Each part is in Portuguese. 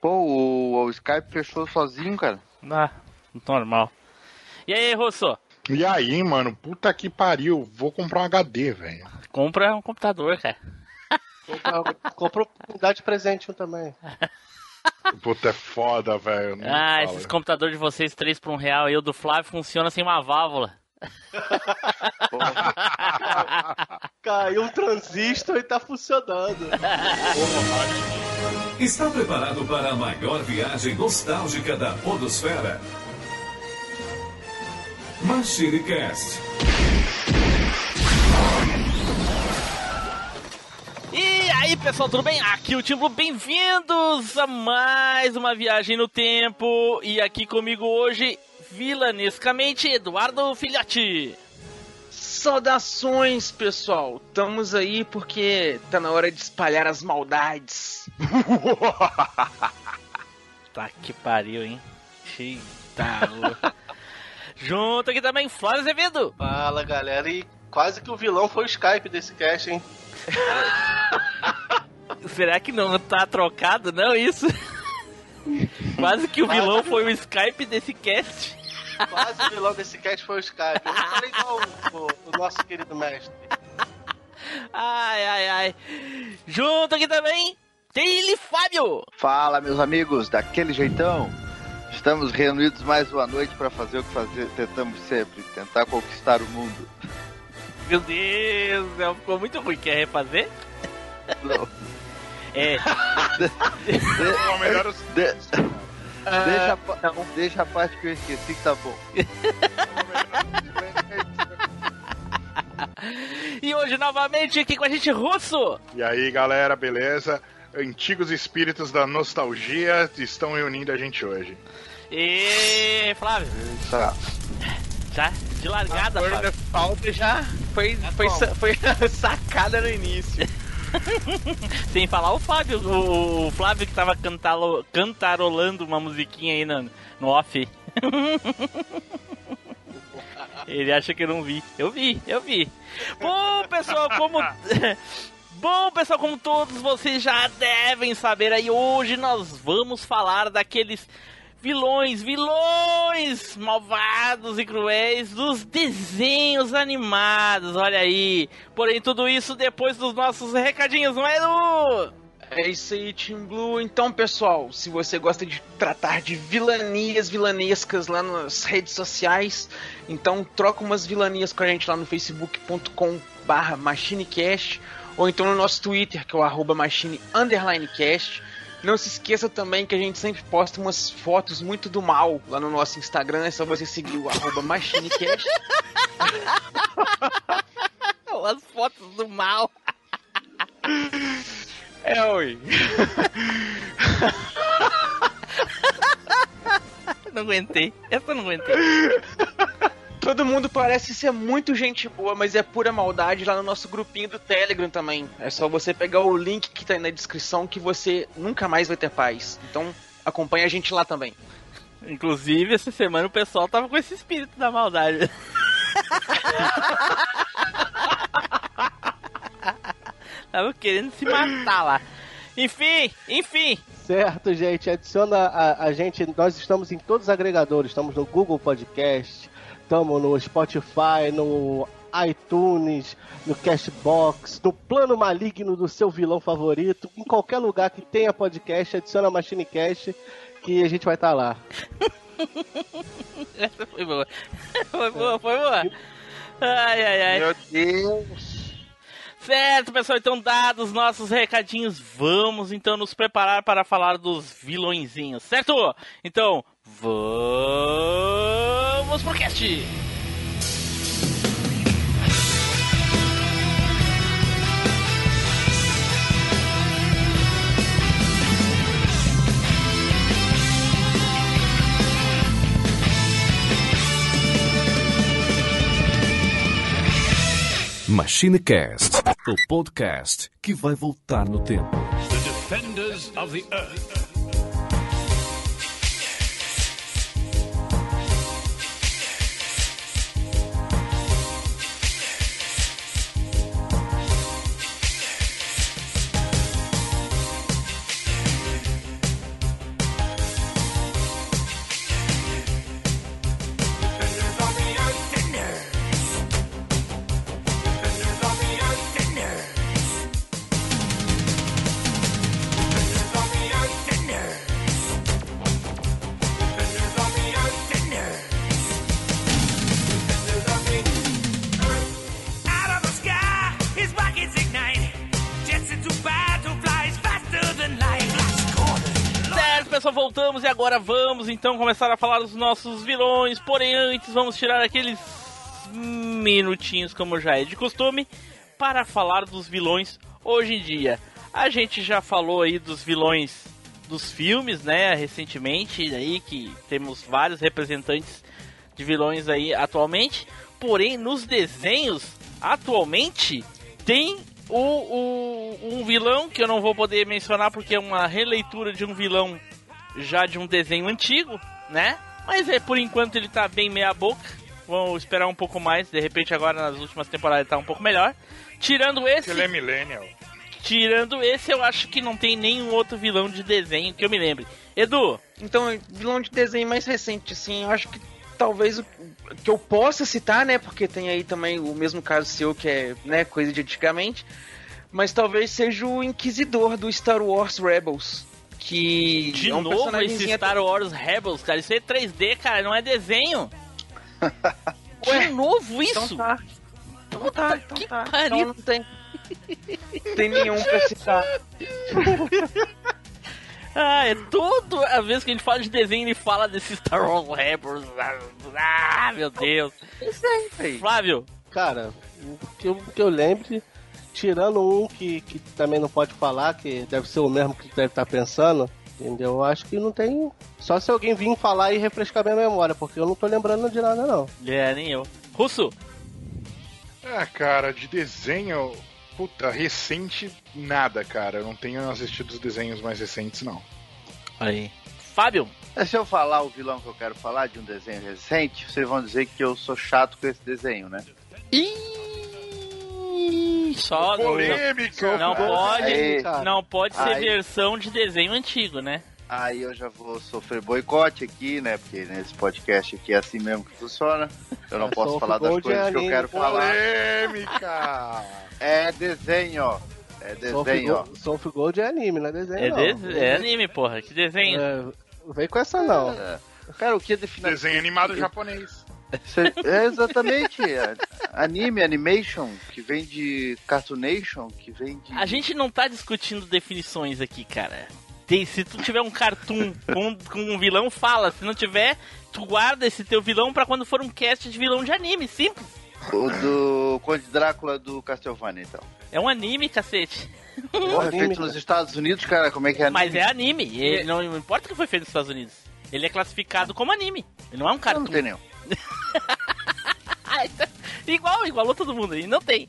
Pô, o, o Skype fechou sozinho, cara. Ah, normal. E aí, Rosso? E aí, mano, puta que pariu. Vou comprar um HD, velho. Compra um computador, cara. Compra, compra oportunidade de presente um também. Puta, é foda, velho. Ah, fala. esses computadores de vocês, 3 por um real, e o do Flávio funciona sem uma válvula. Caiu um transistor e tá funcionando. Está preparado para a maior viagem nostálgica da Podosfera? Machine Cast. E aí, pessoal, tudo bem? Aqui é o Tim Blue, bem-vindos a mais uma viagem no tempo. E aqui comigo hoje, vilanescamente, Eduardo Filhote. Saudações, pessoal! Estamos aí porque tá na hora de espalhar as maldades. Tá que pariu, hein? Eita, louco. Junto aqui também, Flávio Azevedo. Fala, galera. E quase que o vilão foi o Skype desse cast, hein? Será que não tá trocado, não, isso? Quase que o vilão foi o Skype desse cast. Quase o vilão desse cast foi o Skype. Eu não falei igual o, o- o nosso querido mestre. Ai, ai, ai. Junto aqui também, ele, Fábio. Fala, meus amigos, daquele jeitão. Estamos reunidos mais uma noite para fazer o que fazer, tentamos sempre, tentar conquistar o mundo. Meu Deus, céu, ficou muito ruim. Quer refazer? Não. É, melhor os- De- deixa, a, pa- deixa a parte que eu esqueci que tá bom. e hoje novamente aqui com a gente, Russo. E aí, galera, beleza? Antigos espíritos da nostalgia estão reunindo a gente hoje. E Flávio, Tá. já de largada, Agora Flávio. falta já foi, foi, sa- foi sacada no início. Sem falar o Fábio, o, o Flávio que tava cantalo, cantarolando uma musiquinha aí no, no off. Ele acha que eu não vi. Eu vi, eu vi. Bom, pessoal, como. Bom, pessoal, como todos vocês já devem saber aí, hoje nós vamos falar daqueles vilões, vilões malvados e cruéis dos desenhos animados, olha aí. Porém, tudo isso depois dos nossos recadinhos, não é, Edu? É isso aí, Team Blue. Então, pessoal, se você gosta de tratar de vilanias vilanescas lá nas redes sociais, então troca umas vilanias com a gente lá no facebook.com barra machinecast ou então no nosso Twitter, que é o arroba machine underline cast. Não se esqueça também que a gente sempre posta umas fotos muito do mal lá no nosso Instagram, é só você seguir o arroba machinecast. As fotos do mal. É, oi. Não aguentei. Essa eu não aguentei. Todo mundo parece ser muito gente boa, mas é pura maldade lá no nosso grupinho do Telegram também. É só você pegar o link que tá aí na descrição que você nunca mais vai ter paz. Então acompanha a gente lá também. Inclusive, essa semana o pessoal tava com esse espírito da maldade. tava querendo se matar lá. Enfim, enfim. Certo, gente. Adiciona a, a gente. Nós estamos em todos os agregadores. Estamos no Google Podcast, estamos no Spotify, no iTunes, no Cashbox, no plano maligno do seu vilão favorito. Em qualquer lugar que tenha podcast, adiciona a Machine Cash que a gente vai estar lá. Essa foi boa. Foi boa, foi boa. Ai, ai, ai. Meu Deus. Certo, pessoal, então dados nossos recadinhos, vamos então nos preparar para falar dos vilõezinhos, certo? Então, vamos pro cast! MachineCast, o podcast que vai voltar no tempo. The defenders of the earth. Agora vamos então começar a falar dos nossos vilões. Porém, antes vamos tirar aqueles minutinhos, como já é de costume, para falar dos vilões hoje em dia. A gente já falou aí dos vilões dos filmes, né, recentemente, aí que temos vários representantes de vilões aí atualmente. Porém, nos desenhos, atualmente, tem o, o, um vilão que eu não vou poder mencionar porque é uma releitura de um vilão já de um desenho antigo, né? Mas é por enquanto ele tá bem meia boca. Vamos esperar um pouco mais. De repente agora nas últimas temporadas ele tá um pouco melhor. Tirando esse. Ele é millennial. Tirando esse, eu acho que não tem nenhum outro vilão de desenho que eu me lembre. Edu, Então, vilão de desenho mais recente, assim, eu acho que talvez o que eu possa citar, né? Porque tem aí também o mesmo caso seu, que é, né, coisa de antigamente. Mas talvez seja o Inquisidor do Star Wars Rebels. Que de é um novo esse Star Wars Rebels, cara. Isso é 3D, cara, não é desenho. Ué, de novo Então isso? tá. Então tá, então que tá. pariu. Então não tem. tem nenhum pra citar. Ah, é toda a vez que a gente fala de desenho, ele fala desse Star Wars Rebels. Ah, meu Deus. Flávio, Cara, o que eu, o que eu lembre, tirando um que, que também não pode falar, que deve ser o mesmo que deve estar pensando, entendeu? Eu acho que não tem. Só se alguém vir falar e refrescar minha memória, porque eu não tô lembrando de nada, não. é, nem eu. Russo, Ah, cara, de desenho. Puta, recente, nada, cara. Eu não tenho assistido os desenhos mais recentes, não. aí. Fábio, É, Se eu falar o vilão que eu quero falar de um desenho recente, vocês vão dizer que eu sou chato com esse desenho, né? Ih, só Polêmica! não pode, Aí, não pode ser Aí. versão de desenho antigo, né? aí eu já vou sofrer boicote aqui, né? Porque nesse podcast aqui é assim mesmo que funciona. Eu não É, posso falar das coisas é que eu quero falar. Polêmica! É desenho, ó. É desenho, ó. Soul Gold é anime, não é desenho, É, não. é anime, porra. Que desenho. É, não vem com essa, não. É. Cara, o que define Desenho animado japonês. É exatamente. é anime, animation, que vem de Cartoonation, que vem de. A gente não tá discutindo definições aqui, cara. Tem- se tu tiver um cartoon com, com um vilão, fala. Se não tiver, tu guarda esse teu vilão pra quando for um cast de vilão de anime. Simples. O do Conde Drácula do Castlevania, então. É um anime, cacete. Porra, é anime, feito nos Estados Unidos, cara, como é que é Mas é anime. Ele, não importa que foi feito nos Estados Unidos. Ele é classificado como anime. Ele não é um cartoon. não tem nenhum. Igual, igualou todo mundo aí. Não tem.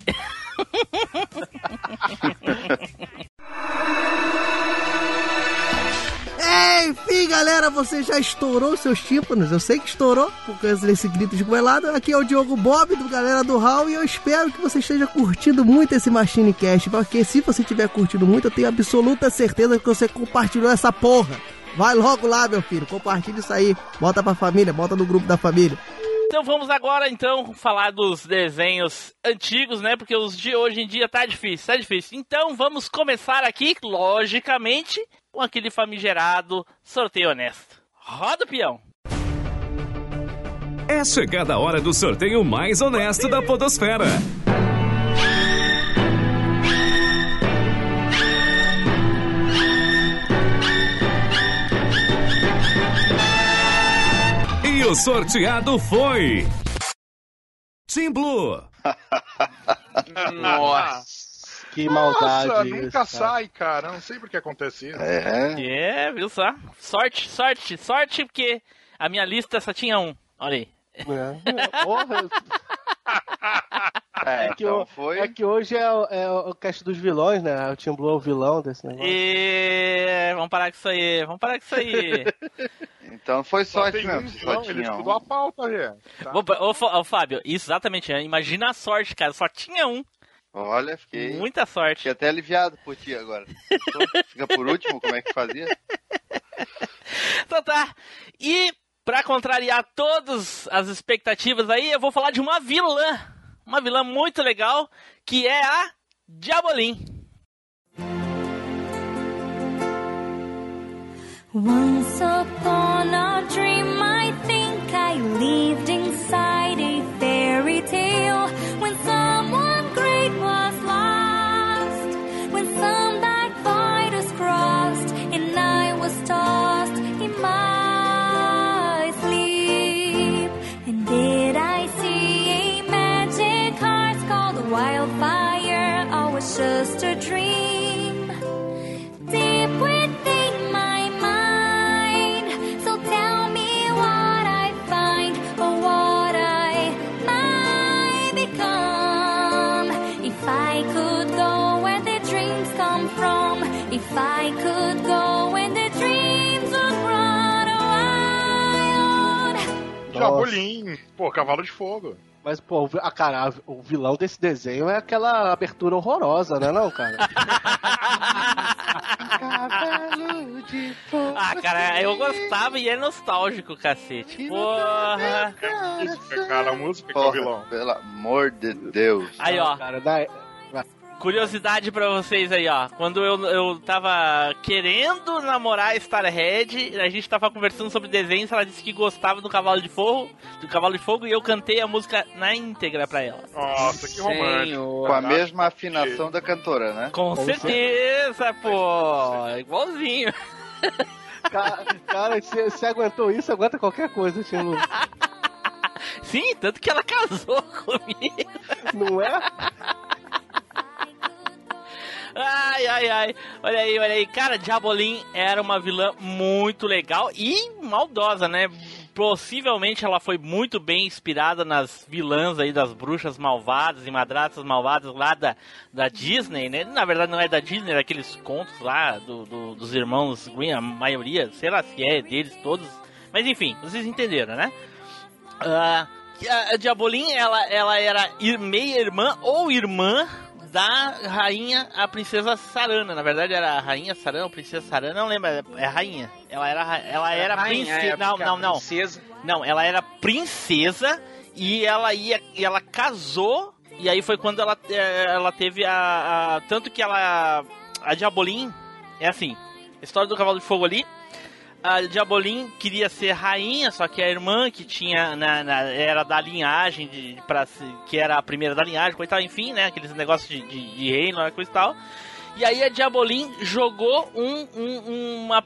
Enfim, galera, você já estourou seus tímpanos. Eu sei que estourou por causa desse grito de goelado. Aqui é o Diogo Bob, do galera do Hall, e eu espero que você esteja curtindo muito esse Machine Cast. Porque se você tiver curtindo muito, eu tenho absoluta certeza que você compartilhou essa porra. Vai logo lá, meu filho, compartilha isso aí. Bota pra família, bota no grupo da família. Então vamos agora então falar dos desenhos antigos, né? Porque os de hoje em dia tá difícil, tá difícil. Então vamos começar aqui, logicamente, com aquele famigerado sorteio honesto. Roda o peão. É chegada a hora do sorteio mais honesto da Podosfera. O sorteado foi. Team Blue. Nossa. Que maldade. Nossa, isso, nunca cara. sai, cara. Não sei por que acontece isso. É. É, viu só? Sorte, sorte, sorte, porque a minha lista só tinha um. Olha aí. É. Porra, É, é, que então o- foi. é que hoje é, o- é o cast dos vilões, né? O Team Blue é o vilão desse negócio. E... Vamos parar com isso aí, vamos parar com isso aí. Então foi Só sorte mesmo. um, Só ele estudou um. a pauta. Tá. Ô, ô, ô, Fábio, isso exatamente, é, imagina a sorte, cara, só tinha um. Olha, fiquei, Muita sorte. fiquei até aliviado por ti agora. Então, Fica por último, como é que fazia? Então tá. E pra contrariar todas as expectativas aí, eu vou falar de uma vilã. Uma vilã muito legal, que é a Diabolim. Once upon a dream, I think I lived inside Diabolim. Pô, Cavalo de Fogo. Mas, pô, vi- a cara, o vilão desse desenho é aquela abertura horrorosa, né não, cara? Cavalo de fogo. Ah, cara, eu gostava e é nostálgico, cacete. Porra. Música, cara, a música que é o Porra, vilão. pelo amor de Deus. Aí, ó. Cara, na- Curiosidade pra vocês aí, ó. Quando eu, eu tava querendo namorar a Starhead, a gente tava conversando sobre desenhos, ela disse que gostava do Cavalo de Fogo, do Cavalo de Fogo, e eu cantei a música na íntegra pra ela. Nossa, que romântico. Senhor. Com a mesma afinação da cantora, né? Com, certeza, pô. Igualzinho. Ca- Cara, se, se aguentou isso, aguenta qualquer coisa, Tino. Sim, tanto que ela casou comigo. Não é? Ai, ai, ai. Olha aí, olha aí. Cara, Diabolim era uma vilã muito legal e maldosa, né? Possivelmente ela foi muito bem inspirada nas vilãs aí das bruxas malvadas e madrastas malvadas lá da, da Disney, né? Na verdade não é da Disney, é daqueles contos lá do, do- dos irmãos Green, a maioria, sei lá se é deles todos. Mas enfim, vocês entenderam, né? Ah, a, Diabolim, ela, ela era ir- meia-irmã ou irmã da rainha, a princesa Sarana. Na verdade era a rainha Sarana ou princesa Sarana, não lembro, é é a rainha. Ela era, ra- ela era Rainha, princesa. é, Não, não, não. princesa- Não, ela era princesa e ela ia, e ela casou e aí foi quando ela, eh, ela teve a, a- tanto que ela a Diabolim é assim, a história do cavalo de fogo ali. A Diabolim queria ser rainha, só que a irmã que tinha na, na- era da linhagem de para que era a primeira da linhagem, coisa tal, enfim, né, aqueles negócios de, de, de reino, né, coisa e tal. E aí a Diabolim jogou um, um, uma-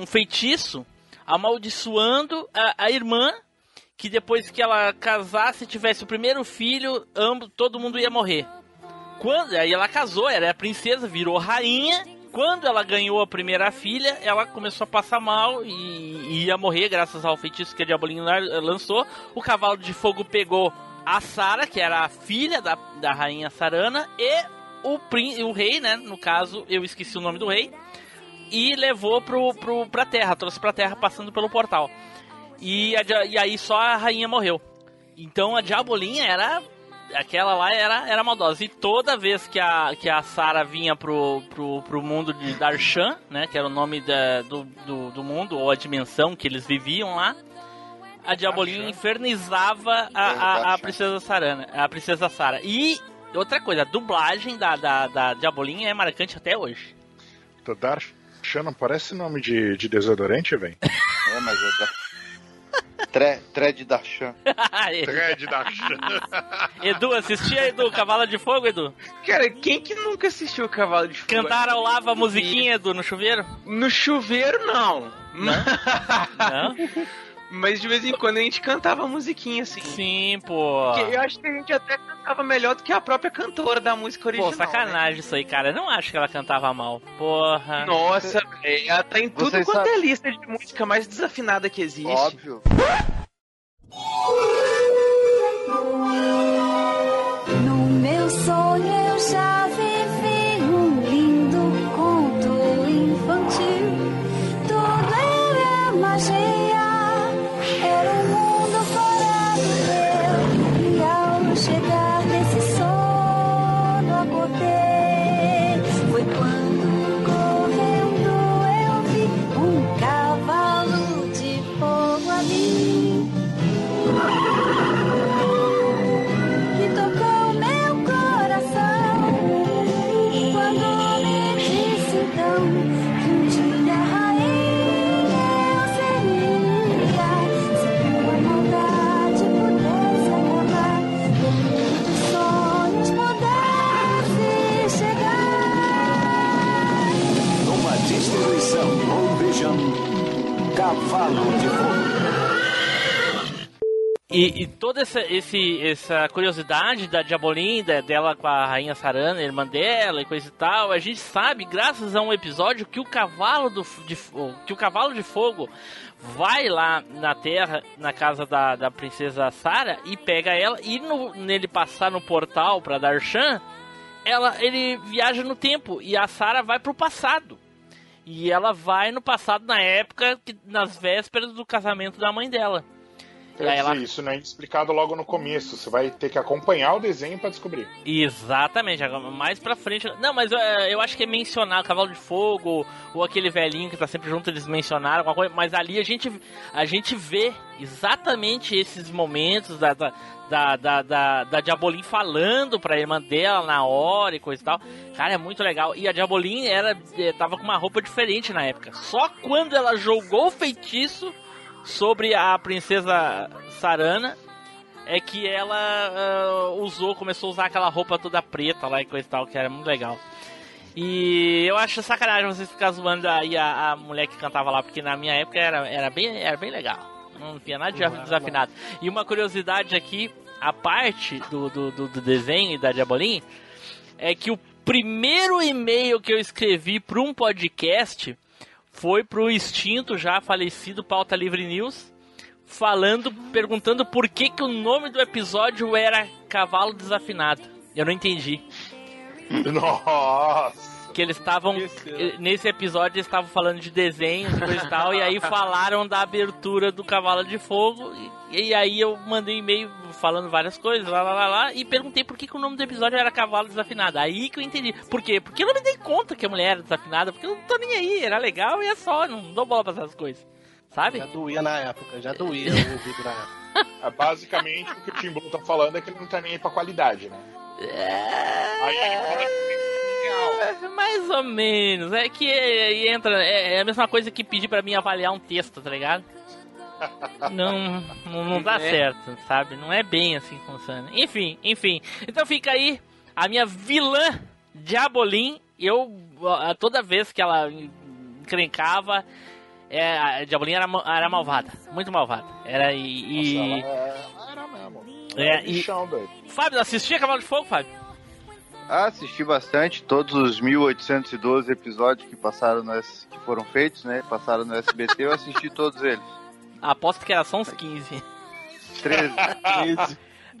um feitiço amaldiçoando a, a irmã, que depois que ela casasse, tivesse o primeiro filho, ambos, todo mundo ia morrer. Quando aí ela casou, era princesa, virou rainha. Quando ela ganhou a primeira filha, ela começou a passar mal e, ia morrer graças ao feitiço que a Diabolinho lançou. O cavalo de fogo pegou a Sara, que era a filha da, da rainha Sarana, e o, o rei, né? No caso, eu esqueci o nome do rei. E levou pro, pro, pra terra, trouxe pra terra passando pelo portal. E, a e aí só a rainha morreu. Então a Diabolinha era. Aquela lá era, era maldosa. E toda vez que a, que a Sarah vinha pro, pro, pro mundo de Darshan, né? Que era o nome da, do, do, do mundo, ou a dimensão que eles viviam lá, a Diabolinha infernizava a, a, a princesa Sarana, a princesa Sara. E outra coisa, a dublagem da, da, da Diabolinha é marcante até hoje. Todar não parece nome de, de desodorante, velho? É, mas é. Tre, Tred da Chan. Thread da Edu, assistia Edu, Cavalo de Fogo, Edu? Cara, quem que nunca assistiu o Cavalo de Fogo? Cantaram ao lava a musiquinha, Edu, no chuveiro? No chuveiro, não. Não? Mas de vez em quando a gente cantava musiquinha, assim. Sim, pô. Porque eu acho que a gente até cantava melhor do que a própria cantora da música original. Pô, sacanagem isso aí, cara. Eu não acho que ela cantava mal. Porra. né? Nossa, velho. Ela tá em tudo Vocês quanto sabem- é lista de música mais desafinada que existe. Óbvio. E, e toda essa, esse, essa curiosidade da Diabolim, da- dela com a rainha Sarana, irmã dela e coisa e tal, a gente sabe, graças a um episódio, que o cavalo do, de, que o cavalo de fogo vai lá na terra, na casa da, da princesa Sara, e pega ela, e no, nele passar no portal pra Darshan, ela, ele viaja no tempo, e a Sara vai pro passado. E ela vai no passado, na época, que, nas vésperas do casamento da mãe dela. Quer dizer, ela- Isso não é explicado logo no começo. Você vai ter que acompanhar o desenho pra descobrir. Exatamente, mais pra frente. Não, mas é, eu acho que é mencionar o Cavalo de Fogo ou aquele velhinho que tá sempre junto, eles mencionaram alguma coisa, mas ali a gente, a gente vê exatamente esses momentos da, da, da, da, da, da Diabolim falando pra irmã dela na hora e coisa e tal. Cara, é muito legal. E a Diabolim era, eh, tava com uma roupa diferente na época. Só quando ela jogou o feitiço sobre a princesa Sarana é que ela ah, usou, começou a usar aquela roupa toda preta lá e coisa e tal, que era muito legal. E eu acho sacanagem vocês ficarem zoando aí a, a mulher que cantava lá, porque na minha época era, era, bem, era bem legal. Não tinha nada de desafinado. E uma curiosidade aqui, a parte do, do, do, do desenho e da Diabolim, é que o primeiro e-mail que eu escrevi para um podcast foi pro extinto já falecido Pauta Livre News, falando, perguntando por que, que o nome do episódio era Cavalo Desafinado. Eu não entendi. Nossa! Que eles estavam. eh, Nesse episódio eles estavam falando de desenhos e coisa e tal. E aí falaram da abertura do Cavalo de Fogo. E, e aí eu mandei um e-mail falando várias coisas, lá, lá, lá, lá. E perguntei por que, que o nome do episódio era Cavalo Desafinado. Aí que eu entendi. Por quê? Porque eu não me dei conta que a mulher era desafinada. Porque eu não tô nem aí. Era legal e é só. Não dou bola pra essas coisas. Sabe? Já doía na época, já doía o ouvido na época. É, Basicamente, o que o Tim Blue tá falando é que ele não tá nem aí pra qualidade, né? Aí ele fala genial. É, mais ou menos. É que é, entra. É, é a mesma coisa que pedir pra mim avaliar um texto, tá ligado? Não, não, não dá certo, sabe? Não é bem assim que funciona. Enfim, enfim. Então fica aí a minha vilã Diabolim. Eu, toda vez que ela encrencava, é, a Diabolim era, era malvada. Muito malvada. Era e. e- Nossa, ela, ela era mesmo. É, Era e- bichão. Fábio, assistia Cavalo de Fogo, Fábio? Assisti bastante todos os 1812 episódios que passaram no S- que foram feitos, né? Passaram no SBT, eu assisti todos eles. Aposto que era só uns 15. 13.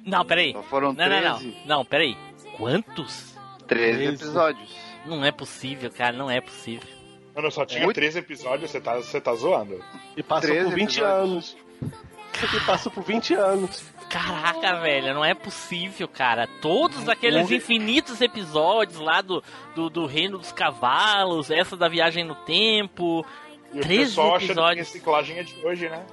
Não, peraí. Só foram Não, não, 13. não. Não, peraí. Quantos? 13 episódios. Não é possível, cara, não é possível. Mano, só tinha Muito- 13 episódios, você tá, você tá zoando. E passou 13 por 20 episódios. anos. E passou por 20 anos. Caraca, velho, não é possível, cara. Todos aqueles infinitos episódios lá do, do, do Reino dos Cavalos, essa da viagem no tempo. E o 13 pessoal acha que episódios. reciclagem é de hoje, né?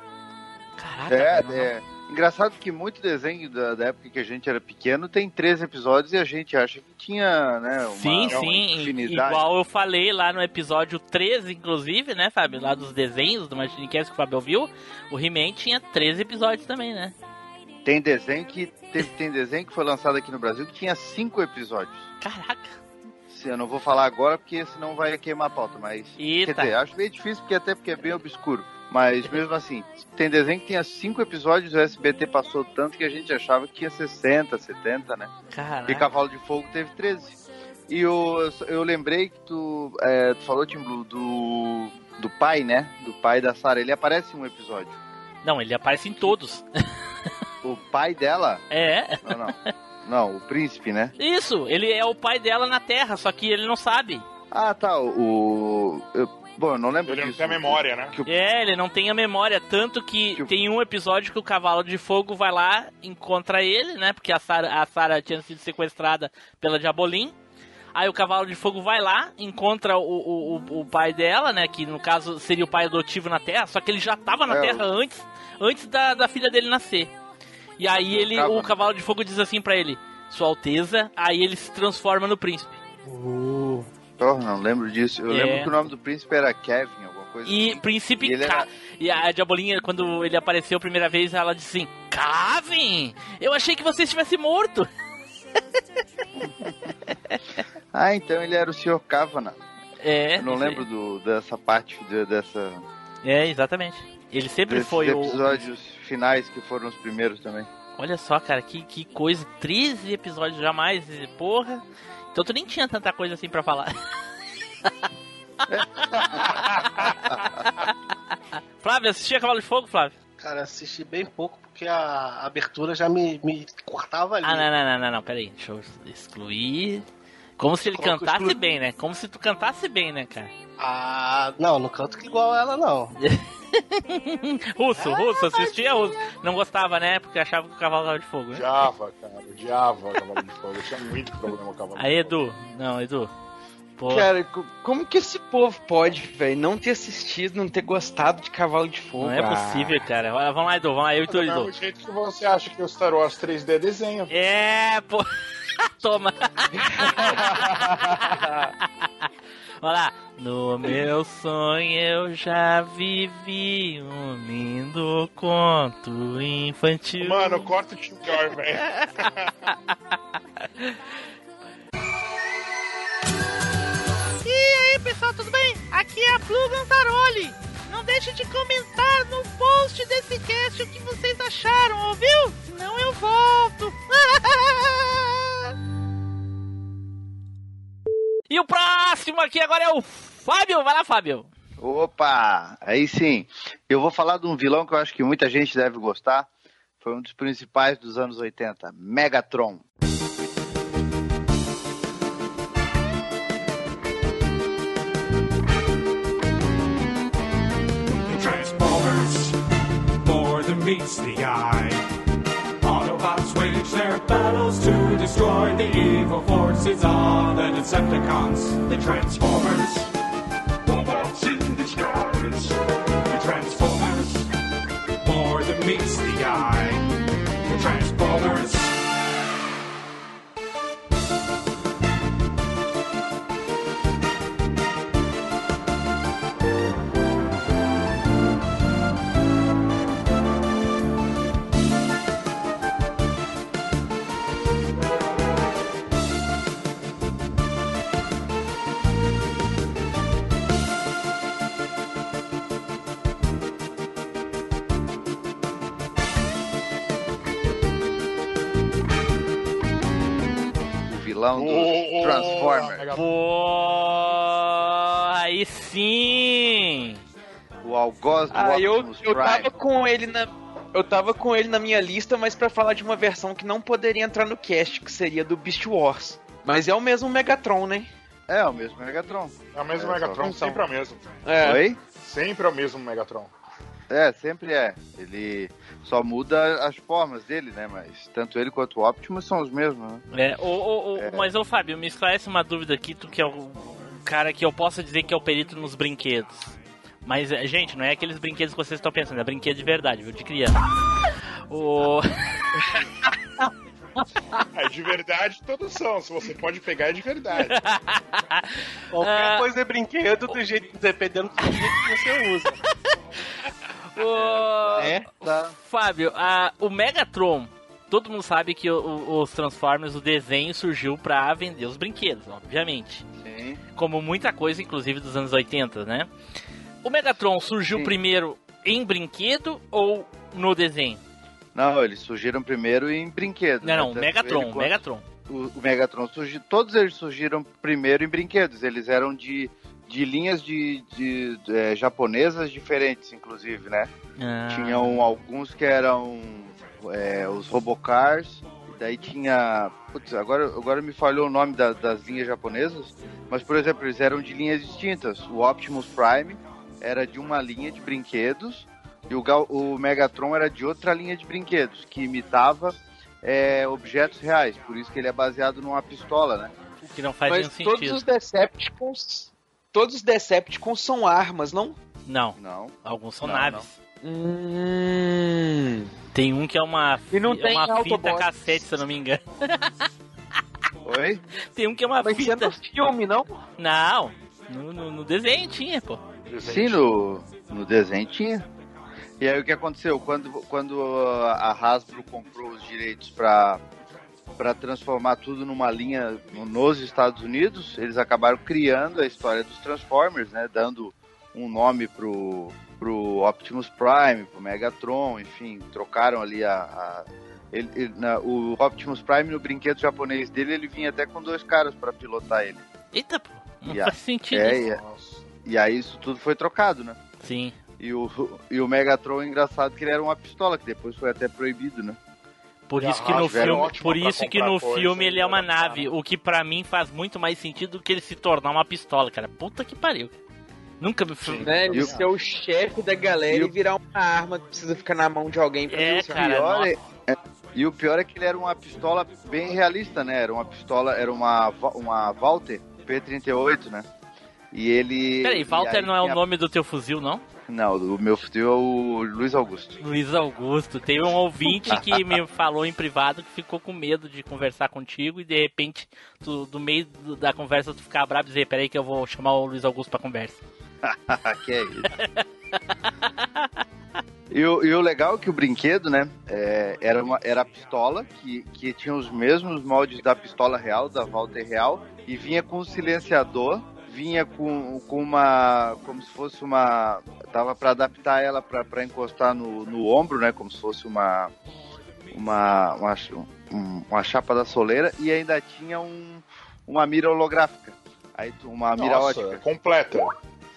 Caraca, É, velho, é. Engraçado que muito desenho da, da época que a gente era pequeno tem 13 episódios e a gente acha que tinha, né? Uma, Sim, uma sim, infinidade. igual eu falei lá no episódio 13, inclusive, né, Fábio? Lá dos desenhos do Machinecast que o Fábio ouviu, o He-Man tinha 13 episódios também, né? Tem desenho que teve, tem desenho que foi lançado aqui no Brasil que tinha 5 episódios. Caraca. Se- Eu não vou falar agora porque senão vai queimar a pauta, mas. Eita. Quer dizer, acho bem difícil porque até porque é bem obscuro. Mas mesmo assim, tem desenho que tinha 5 episódios, o SBT passou tanto que a gente achava que tinha 60, 70, né? E Caraca. Cavalo de Fogo teve 13. E eu, eu lembrei que tu, é, tu falou, Tim Blue, do, do pai, né? Do pai da Sarah. Ele aparece em um episódio. Não, ele aparece em todos. O pai dela. É. Não, não. Não, o príncipe, né? Isso, ele é o pai dela na Terra, só que ele não sabe. Ah, tá. O. eu- bom, eu não lembro Ele não disso. tem a memória, né? Que o- É, ele não tem a memória, tanto que Que o- tem um episódio que o Cavalo de Fogo vai lá, encontra ele, né? Porque a Sarah, a Sarah tinha sido sequestrada pela Diabolim. Aí o Cavalo de Fogo vai lá, encontra o, o, o- o pai dela, né? Que no caso seria o pai adotivo na Terra, só que ele já tava na É, Terra antes, antes da, da filha dele nascer. E aí ele, o Cavalo de Fogo diz assim pra ele, Sua Alteza, aí ele se transforma no príncipe. Oh, não lembro disso. Eu É. lembro que o nome do príncipe era Kevin, alguma coisa E assim. Príncipe E era- E a Diabolinha, quando ele apareceu a primeira vez, ela disse assim: Kevin, eu achei que você estivesse morto. Ah, então ele era o Sr. Kavana. É. Eu não lembro do, dessa parte, de- dessa, É, exatamente. Ele sempre foi o. episódios finais que foram os primeiros também. Olha só, cara, que, que coisa. 13 episódios jamais, porra. Então tu nem tinha tanta coisa assim pra falar. Flávio, assistia Cavalo de Fogo, Flávio? Cara, assisti bem pouco porque a abertura já me, me cortava ali. Ah, não, não, não, não, não, peraí. Deixa eu excluir. Como se ele Coloca cantasse bem, né? Como se tu cantasse bem, né, cara? Ah, não, não canto igual ela, não. Russo, russo, assistia russo. Não gostava, né? Porque achava que o cavalo tava de fogo, né? Odiava, cara. Odiava Cavalo de Fogo. Eu tinha muito problema com Cavalo Aí, de Fogo. Edu. Não, Edu. Pô, Cara, co- como que esse povo pode, velho, não ter assistido, não ter gostado de Cavalo de Fogo? não é Ah. possível, cara. Vamos lá, Edu. Vamos lá, eu e tu, Do Edu. mesmo jeito que você acha que o Star Wars 3D é desenho. É, pô. Toma. Olha lá. No meu sonho eu já vivi um lindo conto infantil. Mano, corta o Tim velho. pessoal, tudo bem? Aqui é a Blue Gantaroli. Não deixe de comentar no post desse cast o que vocês acharam, ouviu? Senão eu volto. e o próximo aqui agora é o Fábio. Vai lá, Fábio. Opa! Aí sim. Eu vou falar de um vilão que eu acho que muita gente deve gostar. Foi um dos principais dos anos 80, Megatron. Meets the eye. Autobots wage their battles to destroy the evil forces of the Decepticons. The Transformers, robots in disguise. The Transformers, more than meets the eye. Vilão dos Oh, Transformers. Pô, aí sim. O algoz do Ah, eu, eu Prime. tava com ele na. Eu tava com ele na minha lista, mas pra falar de uma versão que não poderia entrar no cast, que seria do Beast Wars. Mas é o mesmo Megatron, né? É, o mesmo Megatron. É o mesmo É, Megatron, sempre é o mesmo. É. Oi? Sempre é o mesmo Megatron. É, sempre é. Ele só muda as formas dele, né? Mas tanto ele quanto o Optimus são os mesmos, né? É, ô, ô, ô, É. Mas, ô Fábio, me esclarece uma dúvida aqui, tu que é o cara que eu posso dizer que é o perito nos brinquedos. Mas, é, gente, não é aqueles brinquedos que vocês estão pensando, é brinquedo de verdade, viu? De criança. O... É de verdade, todos são. Se você pode pegar, é de verdade. Qualquer Ah. coisa é brinquedo do jeito, dependendo do jeito que você usa. o... É? Tá. Fábio, a- o Megatron, todo mundo sabe que o- o- os Transformers, o desenho surgiu pra vender os brinquedos, obviamente. Sim. Como muita coisa, inclusive dos anos 80, né? O Megatron surgiu Sim. primeiro em brinquedo ou no desenho? Não, eles surgiram primeiro em brinquedos. Não, né? não, Tanto Megatron, ele Megatron. O, o Megatron surgiu. Todos eles surgiram primeiro em brinquedos. Eles eram de, de linhas de, de, é, japonesas diferentes, inclusive, né? Ah. Tinham alguns que eram é, os Robocars. e Daí tinha. Putz, agora, agora me falhou o nome da- das linhas japonesas. Mas, por exemplo, eles eram de linhas distintas. O Optimus Prime era de uma linha de brinquedos. E o, Gal- o Megatron era de outra linha de brinquedos, que imitava é, objetos reais. Por isso que ele é baseado numa pistola, né? Que não faz mas nenhum todos sentido. os Decepticons. Todos os Decepticons são armas, não? Não, Não. alguns são Não, naves. Hum. Tem um que é uma, E não fi- tem uma fita cassete, se eu não me engano. Oi? Tem um que é uma Mas é fita. no filme, não? Não, no, no- no desenho tinha, pô. Sim, no, no desenho tinha. E aí o que aconteceu? Quando, quando a Hasbro comprou os direitos para para transformar tudo numa linha no- nos Estados Unidos, eles acabaram criando a história dos Transformers, né? Dando um nome pro, pro Optimus Prime, pro Megatron, enfim, trocaram ali a. a- ele- ele- na- o Optimus Prime no brinquedo japonês dele, ele vinha até com dois caras para pilotar ele. Eita, pô. Não Yeah. faz sentido É, isso. e, é- e aí isso tudo foi trocado, né? Sim. E o, e o Megatron, engraçado que ele era uma pistola, que depois foi até proibido, né? Por isso que no filme, por isso que no filme ele é uma nave, o que pra mim faz muito mais sentido do que ele se tornar uma pistola, cara. Puta que pariu. Nunca me Né? Ele E o- ser o chefe da galera e e, virar uma arma que precisa ficar na mão de alguém pra É, cara, pior é- é- e o pior é que ele era uma pistola bem realista, né? Era uma pistola, era uma, uma Walter P38, né? E ele. Peraí, e Walter aí não é o nome do teu fuzil, não? Não, o meu fuzil é o Luiz Augusto. Luiz Augusto. Teve um ouvinte que me falou em privado que ficou com medo de conversar contigo e de repente, tu, do meio da conversa, tu ficar bravo e dizer: Peraí, que eu vou chamar o Luiz Augusto pra conversa. que é isso. E o, e o legal é que o brinquedo, né, é, era, uma, era a pistola, que, que tinha os mesmos moldes da pistola real, da Walter real, e vinha com um silenciador, vinha com, com uma, como se fosse uma, tava para adaptar ela para encostar no, no ombro, né, como se fosse uma, uma, uma, um- uma chapa da soleira, e ainda tinha um, uma mira holográfica. Aí tu, uma mira Nossa, ótica. completa.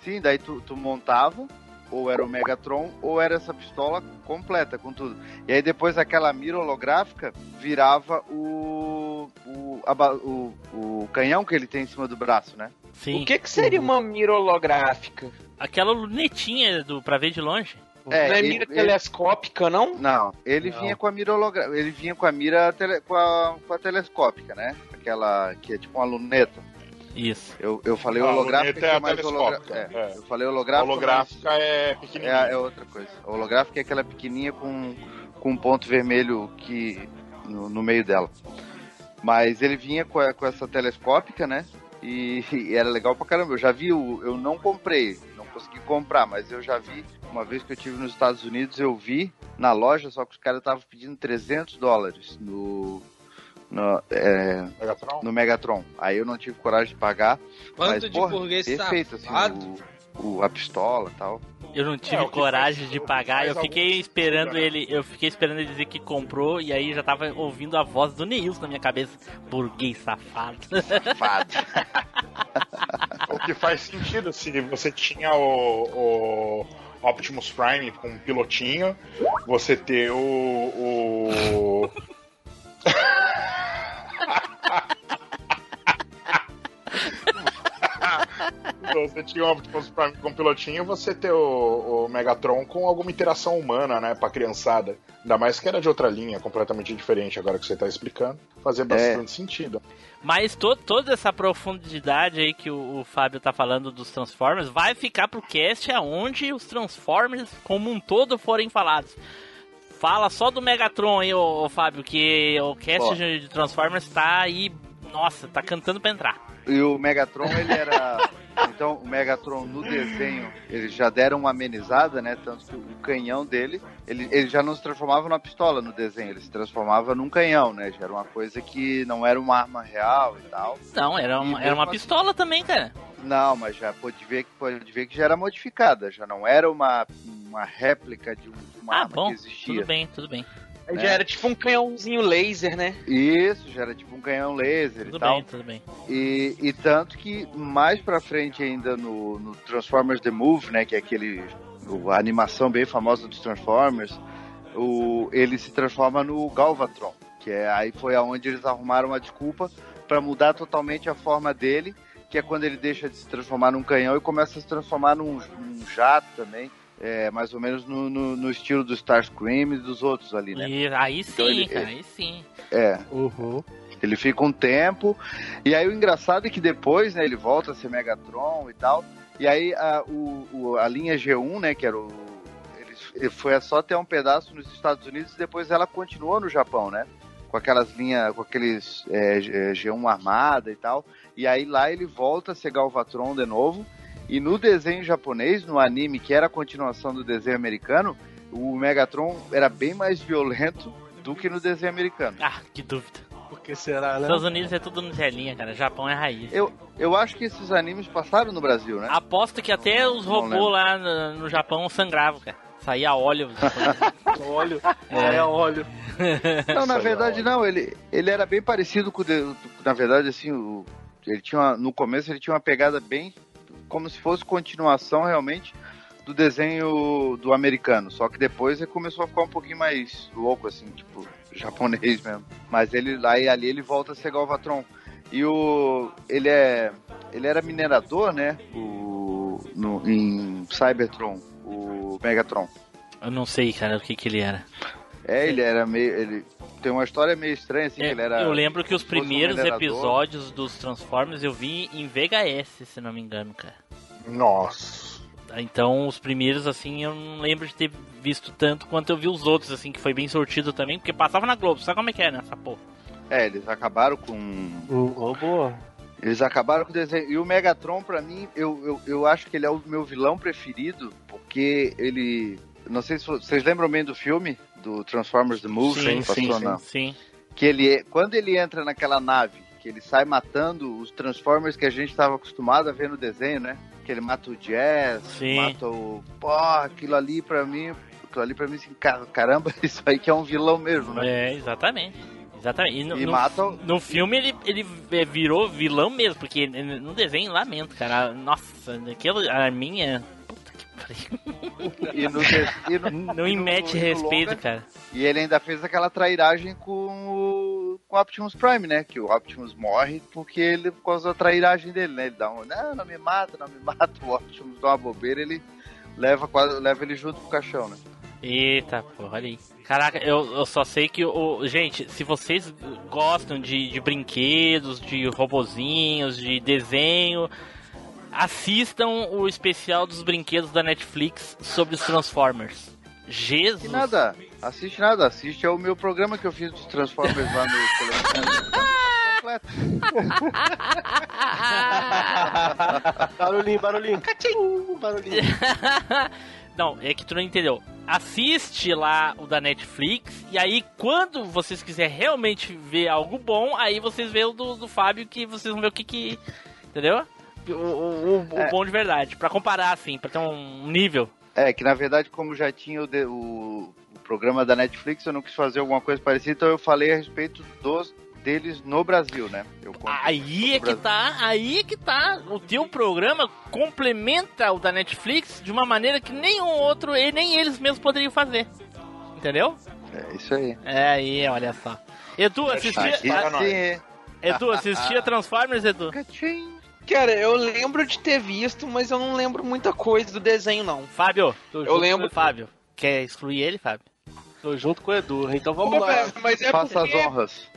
Sim, daí tu, tu montava, ou era o Megatron, ou era essa pistola completa com tudo. E aí depois aquela mira holográfica virava o, o, a o, o canhão que ele tem em cima do braço, né? Sim. O que, que seria uma mira holográfica? Aquela lunetinha do, pra ver de longe. não é ele- mira ele- telescópica, não? Não, ele Não. vinha com a mira holográfica, ele vinha com a mira tele- com, a, com a telescópica, né? Aquela que é tipo uma luneta. Isso. Eu, eu falei Ah, holográfica, é é mais holográfica. É, é. Eu falei A holográfica. mas- holográfica é É, pequenininha. é outra coisa. A holográfica é aquela pequenininha com, com um ponto vermelho que no, no meio dela. Mas ele vinha com, a- com essa telescópica, né? E, e era legal pra caramba. Eu já vi, o, eu não comprei, não consegui comprar, mas eu já vi, uma vez que eu estive nos Estados Unidos, eu vi na loja, só que os caras estavam pedindo 300 dólares no, no, é, Megatron? no Megatron. Aí eu não tive coragem de pagar. Quanto mas, de porra, burguês perfeito, assim, safado. o, o- a pistola e tal. Eu não tive É, coragem de pagar, eu fiquei esperando comprar. ele, eu fiquei esperando ele dizer que comprou e aí já tava ouvindo a voz do Neilson na minha cabeça. Burguês safado. Fado. O que faz sentido se você tinha o, o Optimus Prime com um pilotinho, você ter o. o... você tinha o Optimus Prime com um pilotinho, você ter o, o Megatron com alguma interação humana, né, pra criançada. Ainda mais que era de outra linha, completamente diferente agora que você tá explicando. Fazia bastante sentido. Mas to, toda essa profundidade aí que o, o Fábio tá falando dos Transformers vai ficar pro cast aonde os Transformers como um todo forem falados. Fala só do Megatron aí, ô, ô Fábio, que o cast Ó. de Transformers tá aí, nossa, tá cantando pra entrar. E o Megatron, ele era. Então, o Megatron no desenho, eles já deram uma amenizada, né? Tanto que o canhão dele, ele, ele já não se transformava numa pistola no desenho, ele se transformava num canhão, né? Já era uma coisa que não era uma arma real e tal. Não, era uma, era uma mesmo pistola também, cara. Não, mas já pode ver que pode ver que já era modificada, já não era uma, uma réplica de um- de uma Ah, arma bom, que existia. tudo bem, tudo bem. Né? Já era tipo um canhãozinho laser, né? Isso, já era tipo um canhão laser Tudo e tal. bem, tudo bem. E, e tanto que mais pra frente ainda no, no Transformers The Move, né, que é aquele o- a animação bem famosa dos Transformers, o, ele se transforma no Galvatron, que é aí foi aonde eles arrumaram a desculpa pra mudar totalmente a forma dele, que é quando ele deixa de se transformar num canhão e começa a se transformar num, num jato também. É, mais ou menos no, no, no estilo do Starscream e dos outros ali, né? E aí sim, Então ele- cara, aí sim. É, Uhum. ele fica um tempo. E aí o engraçado é que depois, né, ele volta a ser Megatron e tal. E aí a, o, o- a linha G1, né, que era o. Ele, foi só até um pedaço nos Estados Unidos e depois ela continuou no Japão, né? Com aquelas linhas, com aqueles é, G- G1 armada e tal. E aí lá ele volta a ser Galvatron de novo. E no desenho japonês, no anime, que era a continuação do desenho americano, o Megatron era bem mais violento do que no desenho americano. Ah, que dúvida. Por que será, né? Estados Unidos é tudo Nutelinha, cara. Japão é raiz. Eu, eu acho que esses animes passaram no Brasil, né? Aposto que até os robôs lá no, no Japão sangravam, cara. Saía óleo. Óleo. É, óleo. Não, na verdade não, ele, ele era bem parecido com o de- na verdade assim, o, ele tinha uma- no começo ele tinha uma pegada bem como se fosse continuação realmente do desenho do americano, só que depois ele começou a ficar um pouquinho mais louco assim, tipo japonês mesmo. Mas ele lá e ali ele volta a ser Galvatron. E o ele é ele era minerador, né? O no- em Cybertron, o Megatron. Eu não sei, cara, o que que ele era. É, ele era meio. Ele tem uma história meio estranha, assim, É, que ele era. eu lembro que os um primeiros minerador. episódios dos Transformers eu vi em VHS, se não me engano, cara. Nossa. Então, os primeiros, assim, eu não lembro de ter visto tanto quanto eu vi os outros, assim, que foi bem sortido também, porque passava na Globo, sabe como é que é, né, essa porra? É, eles acabaram com. Hum, ô, boa. Eles acabaram com o desenho. E o Megatron, pra mim, eu, eu, eu acho que ele é o meu vilão preferido, porque ele. Não sei se vocês lembram bem do filme, do Transformers The Movie, sim, que sim, passou sim, sim. que ele é- quando ele entra naquela nave, que ele sai matando os Transformers que a gente estava acostumado a ver no desenho, né? Que ele mata o Jazz, Sim. mata o. Pô, aquilo ali pra mim. Aquilo ali pra mim, assim, ca- caramba, isso aí que é um vilão mesmo, né? É, exatamente. Exatamente. E no, E no- mata no filme ele, ele é, virou vilão mesmo, porque no desenho, lamento, cara. Nossa, aquela que pariu. E no, e no- Não e no- mete respeito, longa, cara. E ele ainda fez aquela trairagem com o, com o Optimus Prime, né? Que o Optimus morre porque ele, por causa da trairagem dele, né? Ele dá um, não, não me mata, não me mata. O Optimus dá uma bobeira, ele leva, quase, leva ele junto pro caixão, né? Eita, porra, olha aí. Caraca, eu, eu só sei que o. Gente, se vocês gostam de, de brinquedos, de robozinhos, de desenho, assistam o especial dos brinquedos da Netflix sobre os Transformers. Jesus! E nada, assiste nada, assiste ao meu programa que eu fiz dos Transformers lá no barulhinho, barulhinho. Catim, barulhinho. Não, é que tu não entendeu. Assiste lá o da Netflix e aí quando vocês quiserem realmente ver algo bom, aí vocês vê o do, do Fábio que vocês vão ver o que que... Entendeu? O, o- o É. bom de verdade. Pra comparar, assim, pra ter um nível. É, que na verdade, como já tinha o, de- o- o programa da Netflix, eu não quis fazer alguma coisa parecida, então eu falei a respeito dos deles no Brasil, né? Aí é que tá, aí é que tá. O teu programa complementa o da Netflix de uma maneira que nenhum outro, e nem eles mesmos poderiam fazer. Entendeu? É isso aí. É aí, olha só. Edu, assistia, Aí Para sim, é. Edu, assistia Transformers, Edu? Cara, eu lembro de ter visto, mas eu não lembro muita coisa do desenho, não. Fábio, tô Eu junto lembro- com o Fábio. Quer excluir ele, Fábio? Tô junto com o Edu. Então vamos lá. Mas é Faça as porque, honras.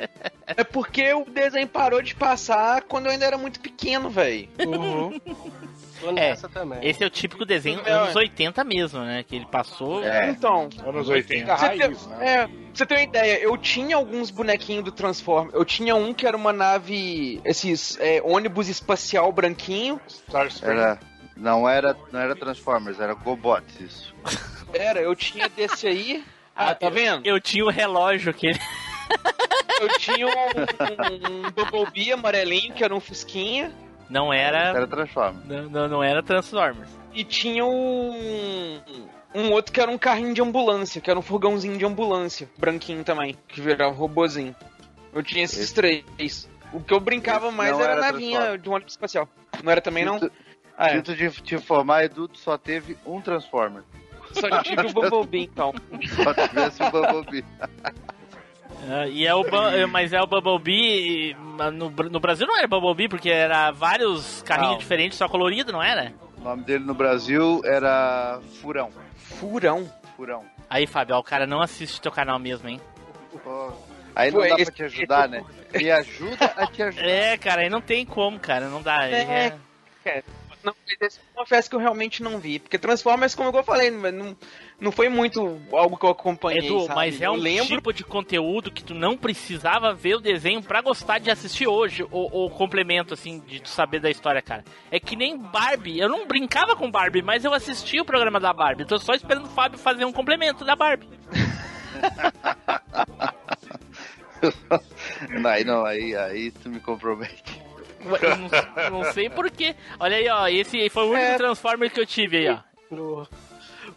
é porque o desenho parou de passar quando eu ainda era muito pequeno, velho. Uhum. Tô nessa também. Esse é o típico desenho É, anos ué. 80 mesmo, né? Que ele passou. É. Então, Anos 80 Você tem- raiz, né? É, pra você ter uma ideia, eu tinha alguns bonequinhos do Transform. Eu tinha um que era uma nave, esses é, ônibus espacial branquinho. Era, não, era, não era Transformers, era Gobots isso. Era, eu tinha desse aí. Ah, tá vendo? Eu tinha o relógio que ele. Eu tinha um, um, um Bumblebee amarelinho, que era um Fusquinha. Não era. Era Transformers. Não, não, não era Transformers. E tinha um. Um outro que era um carrinho de ambulância, que era um furgãozinho de ambulância, branquinho também, que virava robozinho. Eu tinha esses Esse- três. O que eu brincava Esse mais era a era navinha de um ônibus espacial. Não era também, não? Sinto, Ah, é. sinto de te informar, Edu, só teve um Transformer. Só tive o Bumblebee, então. Só tivesse o Bumblebee. Ah, e é o é, mas é o Bumblebee. e, No, no Brasil não era Bumblebee, porque era vários carrinhos Não. diferentes, só colorido, não era? O nome dele no Brasil era Furão. Furão. Furão. Aí, Fábio, ó, o cara não assiste teu canal mesmo, hein? Pô, Aí não Pô, dá pra te ajudar, né? Me ajuda a te ajudar. É, cara, aí não tem como, cara, não dá. É, é- Não, esse eu confesso que eu realmente não vi. Porque Transformers, como eu falei, não, não foi muito algo que eu acompanhei. Edu, sabe? mas é eu um lembro. tipo de conteúdo que tu não precisava ver o desenho pra gostar de assistir hoje, o, o complemento, assim, de tu saber da história, cara. É que nem Barbie, eu não brincava com Barbie, mas eu assistia o programa da Barbie. Tô só esperando o Fábio fazer um complemento da Barbie. Não, aí não, aí, aí tu me compromete. Eu não, não sei porquê. Olha aí, ó, esse foi o único É. Transformer que eu tive aí, ó. O,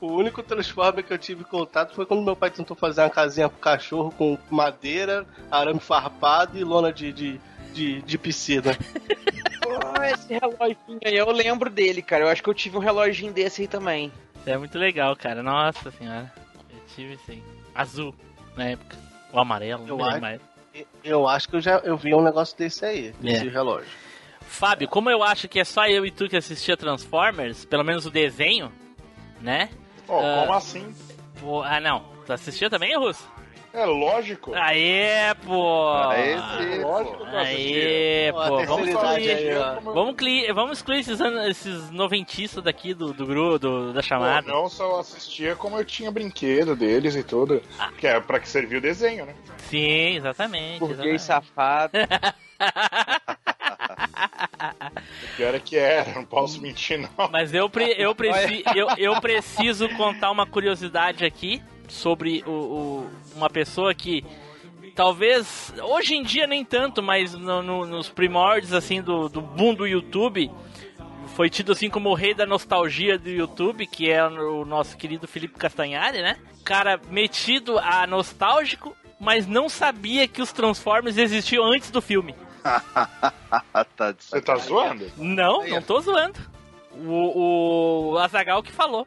o único Transformer que eu tive contato foi quando meu pai tentou fazer uma casinha pro cachorro com madeira, arame farpado e lona de, de, de, de piscina. Ah, esse reloginho aí, eu lembro dele, cara. Eu acho que eu tive um reloginho desse aí também. É muito legal, cara. Nossa senhora. Eu tive sim. Azul, na época. O amarelo, Eu não acho. mais. Eu acho que eu já eu vi um negócio desse aí, desse É. relógio. Fábio, como eu acho que é só eu e tu que assistia Transformers, pelo menos o desenho, né? Pô, Ah. como assim? Pô, ah, não. Tu assistia também, Russo? É lógico. Aê, pô! Aí sim, lógico pô. que eu assistia. Aê, Pô, pô, vamos excluir. aí. Vamos, cli- vamos excluir esses, an- esses noventistas daqui do, do grupo, do- da Pô, chamada. não só assistia como eu tinha brinquedo deles e tudo. Que é pra que serviu o desenho, né? Sim, exatamente. Burguês safado. O pior é que era, não posso mentir, não. Mas eu, pre- eu, preci- eu, eu preciso contar uma curiosidade aqui sobre o, o- uma pessoa que talvez hoje em dia nem tanto, mas no- no- nos primórdios assim do, do boom do YouTube foi tido assim como o rei da nostalgia do YouTube, que é o nosso querido Felipe Castanhari, né? Cara metido a nostálgico, mas não sabia que os Transformers existiam antes do filme. tá Você tá zoando? Não, não tô zoando. O, o Azagal que falou.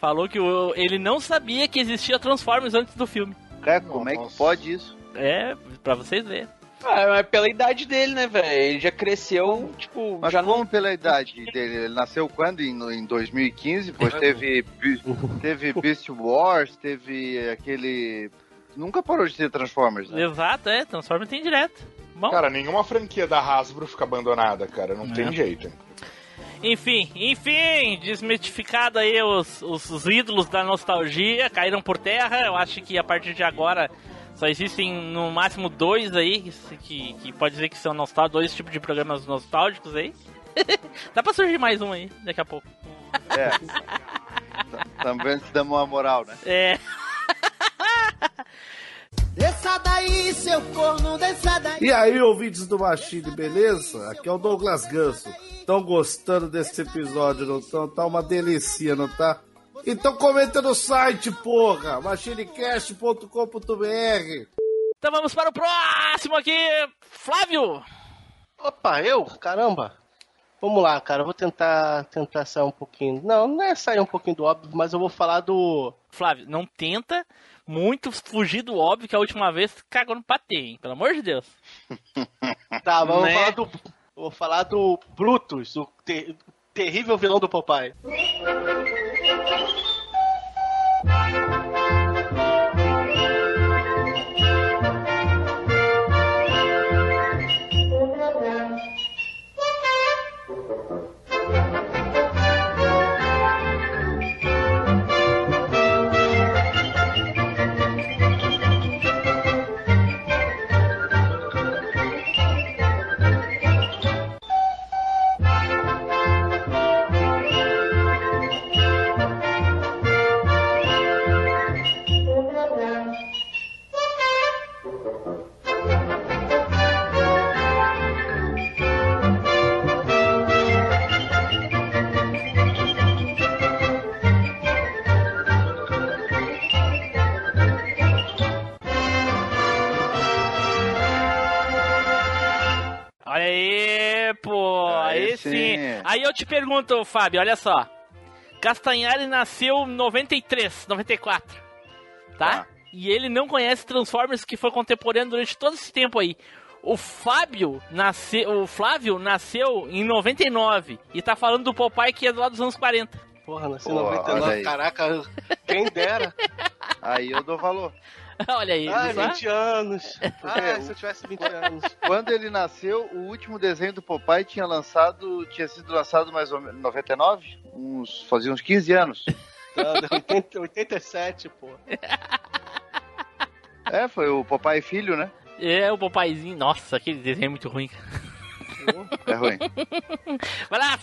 Falou que o- ele não sabia que existia Transformers antes do filme. Cara, como é que Nossa. pode isso? É, pra vocês verem. Ah, mas pela idade dele, né, velho? Ele já cresceu, tipo, Mas já como não. pela idade dele? Ele nasceu quando? Em, em 2015? Pois teve, teve Beast Wars, teve aquele... Nunca parou de ter Transformers, né? Exato, é, Transformers tem direto. Bom, Cara, nenhuma franquia da Hasbro fica abandonada, cara. Não tem jeito. Enfim, enfim, desmitificado aí os, os, os ídolos da nostalgia, caíram por terra. Eu acho que a partir de agora só existem no máximo dois aí, que, que, pode dizer que são nostálgicos, dois tipos de programas nostálgicos aí. Dá pra surgir mais um aí, daqui a pouco. É. Também se damos uma moral, né? É. Desça daí, seu corno, desça daí. E aí, ouvintes do Machine, beleza? Aqui é o Douglas Ganso. Estão gostando desse episódio, não estão? Tá uma delícia, não tá? Então comenta no site, porra! machinecast.com.br Então vamos para o próximo aqui, Flávio. Opa, eu? Caramba. Vamos lá, cara. Eu vou tentar, tentar sair um pouquinho. Não, não é sair um pouquinho do óbvio, mas eu vou falar do. Flávio, não tenta muito fugir do óbvio que a última vez cagou no patê, hein? Pelo amor de Deus. Tá, vamos Né? falar do. Vou falar do Brutus, o ter- terrível vilão do Popeye. Sim. sim. Aí eu te pergunto, Fábio, olha só. Castanhari nasceu em 93, 94. Tá? Tá. E ele não conhece Transformers que foi contemporâneo durante todo esse tempo aí. O Fábio nasceu, o Flávio nasceu em 99 e tá falando do Popeye que é do lado dos anos 40. Porra, nasci em Pô, olha 99. aí. Caraca, quem dera. Aí eu dou valor. olha aí, só? 20 anos. O- se eu tivesse 20 anos. Quando ele nasceu, o último desenho do Popeye tinha lançado, tinha sido lançado mais ou menos em 99, uns fazia uns 15 anos. Não, 80, 87, pô. É, foi o Popeye filho, né? É, o Popeyezinho. Nossa, aquele desenho é muito ruim. É ruim. Vai lá,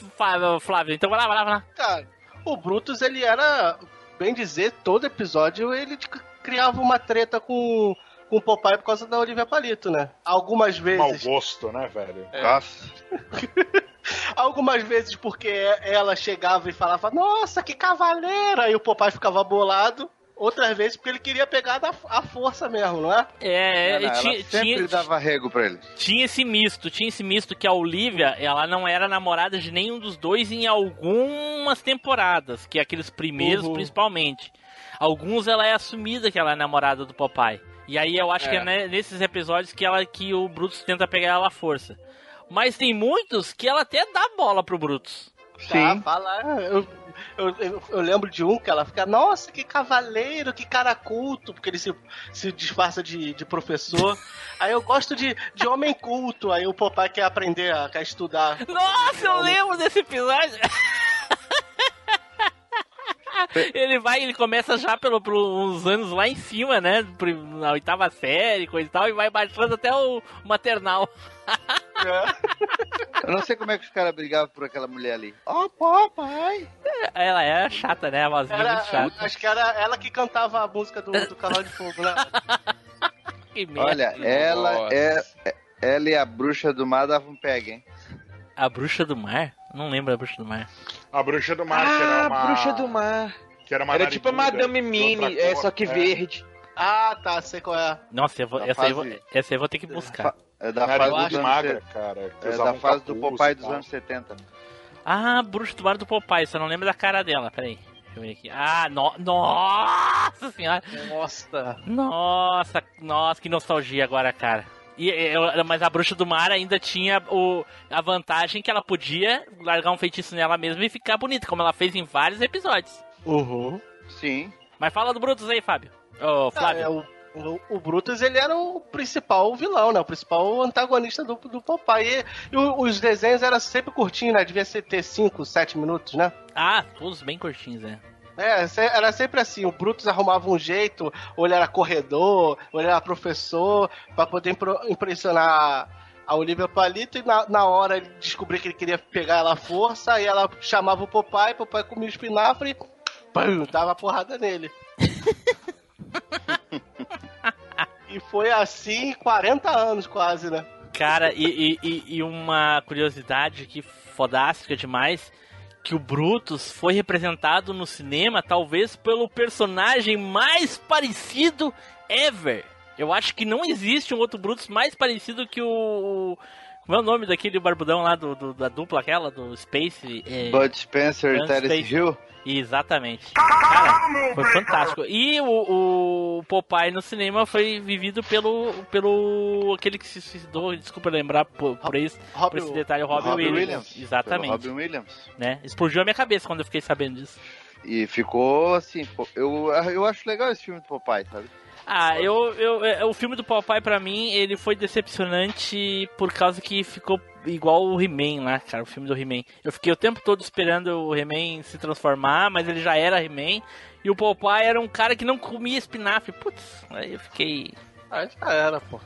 Flávio. Então vai lá, vai lá, vai lá. Cara, o Brutus, ele era, bem dizer, todo episódio ele criava uma treta com, com o Popeye por causa da Olivia Palito, né? Algumas Mau vezes. gosto, né, velho? Nossa. Algumas vezes porque ela chegava e falava, nossa, que cavaleira! E o Popeye ficava bolado. Outras vezes porque ele queria pegar da, a força mesmo, não é? É, Não, não, ela tinha, sempre tinha, dava rego pra ele. tinha esse misto, tinha esse misto que a Olivia, ela não era namorada de nenhum dos dois em algumas temporadas, que é aqueles primeiros Uhum. principalmente. Alguns ela é assumida que ela é namorada do Popeye. E aí eu acho que é né, nesses episódios que ela que o Brutus tenta pegar ela à força. mas tem muitos que ela até dá bola pro Brutus. Tá, fala. Eu, eu, eu, eu lembro de um que ela fica, nossa, que cavaleiro, que cara culto, porque ele se, se disfarça de, de professor. aí eu gosto de, de homem culto, aí o papai quer aprender, a, quer estudar. Nossa, eu lembro desse episódio. Ele vai, ele começa já pelo, pelos anos lá em cima, né? Na oitava série, coisa e tal, e vai baixando até o maternal. Eu não sei como é que os caras brigavam por aquela mulher ali. Ó, papai! Ela é chata, né? A vozinha Era, muito chata. acho que era ela que cantava a música do, do Canal de Fogo, né? Que merda. Olha, ela é, é- Ela e a bruxa do mar davam um pega, hein? A bruxa do mar? Não lembro da bruxa do mar. A bruxa do mar, que Ah, era uma. bruxa do mar. Que era, uma Era tipo a Madame Mini, é só que É. verde. Ah, tá, sei qual é. Nossa, eu vou- essa, aí eu vou, fase- essa aí eu vou ter que buscar. É da Nariguda fase anos magra, cara. que É da fase do capuz Popeye e dos anos 70. Ah, bruxa do mar do Popeye, só não lembro da cara dela. Peraí. Deixa eu ver aqui. Ah, no... nossa senhora! Nossa. Nossa, nossa, que nostalgia agora, cara. E, eu- mas a bruxa do mar ainda tinha o, a vantagem que ela podia largar um feitiço nela mesma e ficar bonita, como ela fez em vários episódios. Uhum. Sim. Mas fala do Brutus aí, Fábio. Ô, Ah, Flávio. é, o, o, o Brutus, ele era o principal vilão, né? O principal antagonista do, do Popeye. E, o- os desenhos eram sempre curtinhos, né? Devia ser ter 5, 7 minutos, né? Ah, todos bem curtinhos, né? É, era sempre assim, o Brutus arrumava um jeito, ou ele era corredor, ou ele era professor, pra poder impressionar a Olivia Palito, e na, na hora ele descobriu que ele queria pegar ela à força, aí ela chamava o Popeye, o Popeye comia o espinafre e pum, dava porrada nele. e foi assim 40 anos quase, né? Cara, e, e- e- e uma curiosidade que fodástica demais, que o Brutus foi representado no cinema talvez pelo personagem mais parecido ever. Eu acho que não existe um outro Brutus mais parecido que o... Como é o nome daquele barbudão lá do, do- da dupla aquela, do Space? É... Bud Spencer e Terence. Hill. Exatamente. Cara, foi fantástico. E o, o Popeye no cinema foi vivido pelo, pelo aquele que se suicidou, desculpa lembrar por, por esse, por Robbie- esse detalhe, o Robin, Williams. Williams. Exatamente. Robin Williams. Né? Explodiu a minha cabeça quando eu fiquei sabendo disso. E ficou assim, eu, eu acho legal esse filme do Popeye, sabe? Ah, eu, eu, é, o filme do Popeye pra mim, ele foi decepcionante por causa que ficou igual o He-Man lá, cara, o filme do He-Man. Eu fiquei o tempo todo esperando o He-Man se transformar, mas ele já era He-Man. E o Popeye era um cara que não comia espinafre. Putz, aí eu fiquei. Aí já era, pô.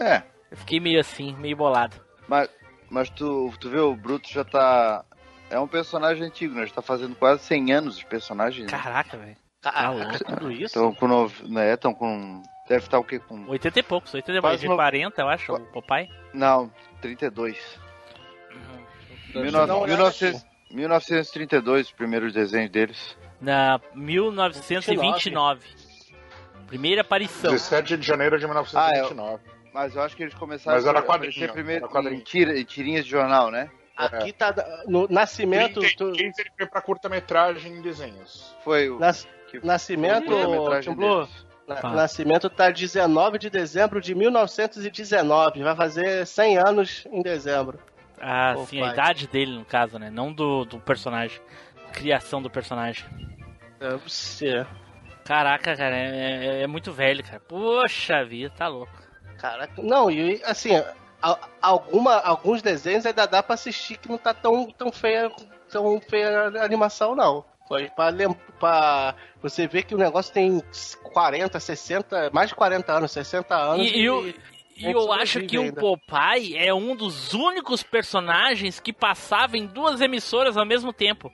É, Eu fiquei meio assim, meio bolado. mas, mas tu, tu vê, o Bruto já tá. É um personagem antigo, né? Já tá fazendo quase 100 anos de personagem. Né? Caraca, velho. Tá Caraca, louco. tudo isso? Estão com. nove- Né, estão com. Deve estar o quê? Com. 80 e poucos, 80 e poucos. De uma- 40, eu acho, o Popeye. Não, 32. Deixa eu 19, dar uma olhada 1900 1932, os primeiros desenhos deles. Na 1929. Primeira aparição. 17 de janeiro de 1929. Mas eu acho que eles começaram Mas era a aparecer quadrinho, primeiro era quadrinho. em, tira- em tirinhas de jornal, né? Aqui tá no Nascimento. Quem, tu- quem ele foi pra curta-metragem em desenhos? Foi o. Nas- que- Nascimento, a Blue. Na- Fala. Nascimento tá 19 de dezembro de 1919. Vai fazer 100 anos em dezembro. Ah, Pô, sim, a pai. idade dele, no caso, né? Não do, do personagem. Criação do personagem. Deve ser. Caraca, cara, é, é- é muito velho, cara. Poxa vida, tá louco. Caraca. Não, e assim, a- alguma, alguns desenhos ainda dá pra assistir que não tá tão, tão feia tão feia a animação, não. Foi pra, lem- pra você ver que o negócio tem 40, 60, mais de 40 anos, 60 anos. E, e eu, e eu acho que o ainda. Popeye é um dos únicos personagens que passava em duas emissoras ao mesmo tempo.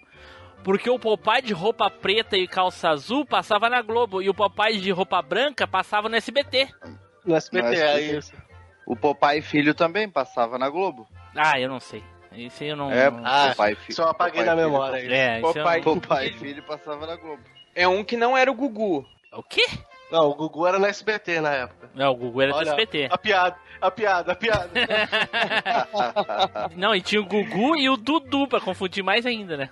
Porque o Popeye de roupa preta e calça azul passava na Globo e o Popeye de roupa branca passava no SBT. no SBT, No é SBT. isso. O Popeye Filho também passava na Globo. Ah, eu não sei. Isso eu não. É, Ah, Popeye Filho. Só apaguei na Filho memória. aí. É, eu Popeye- não... Popeye Filho passava na Globo. É um que não era o Gugu. O quê? Não, o Gugu era no SBT na época. Não, o Gugu era do Olha, SBT. A piada, a piada, a piada. Não, e tinha o Gugu e o Dudu, pra confundir mais ainda, né?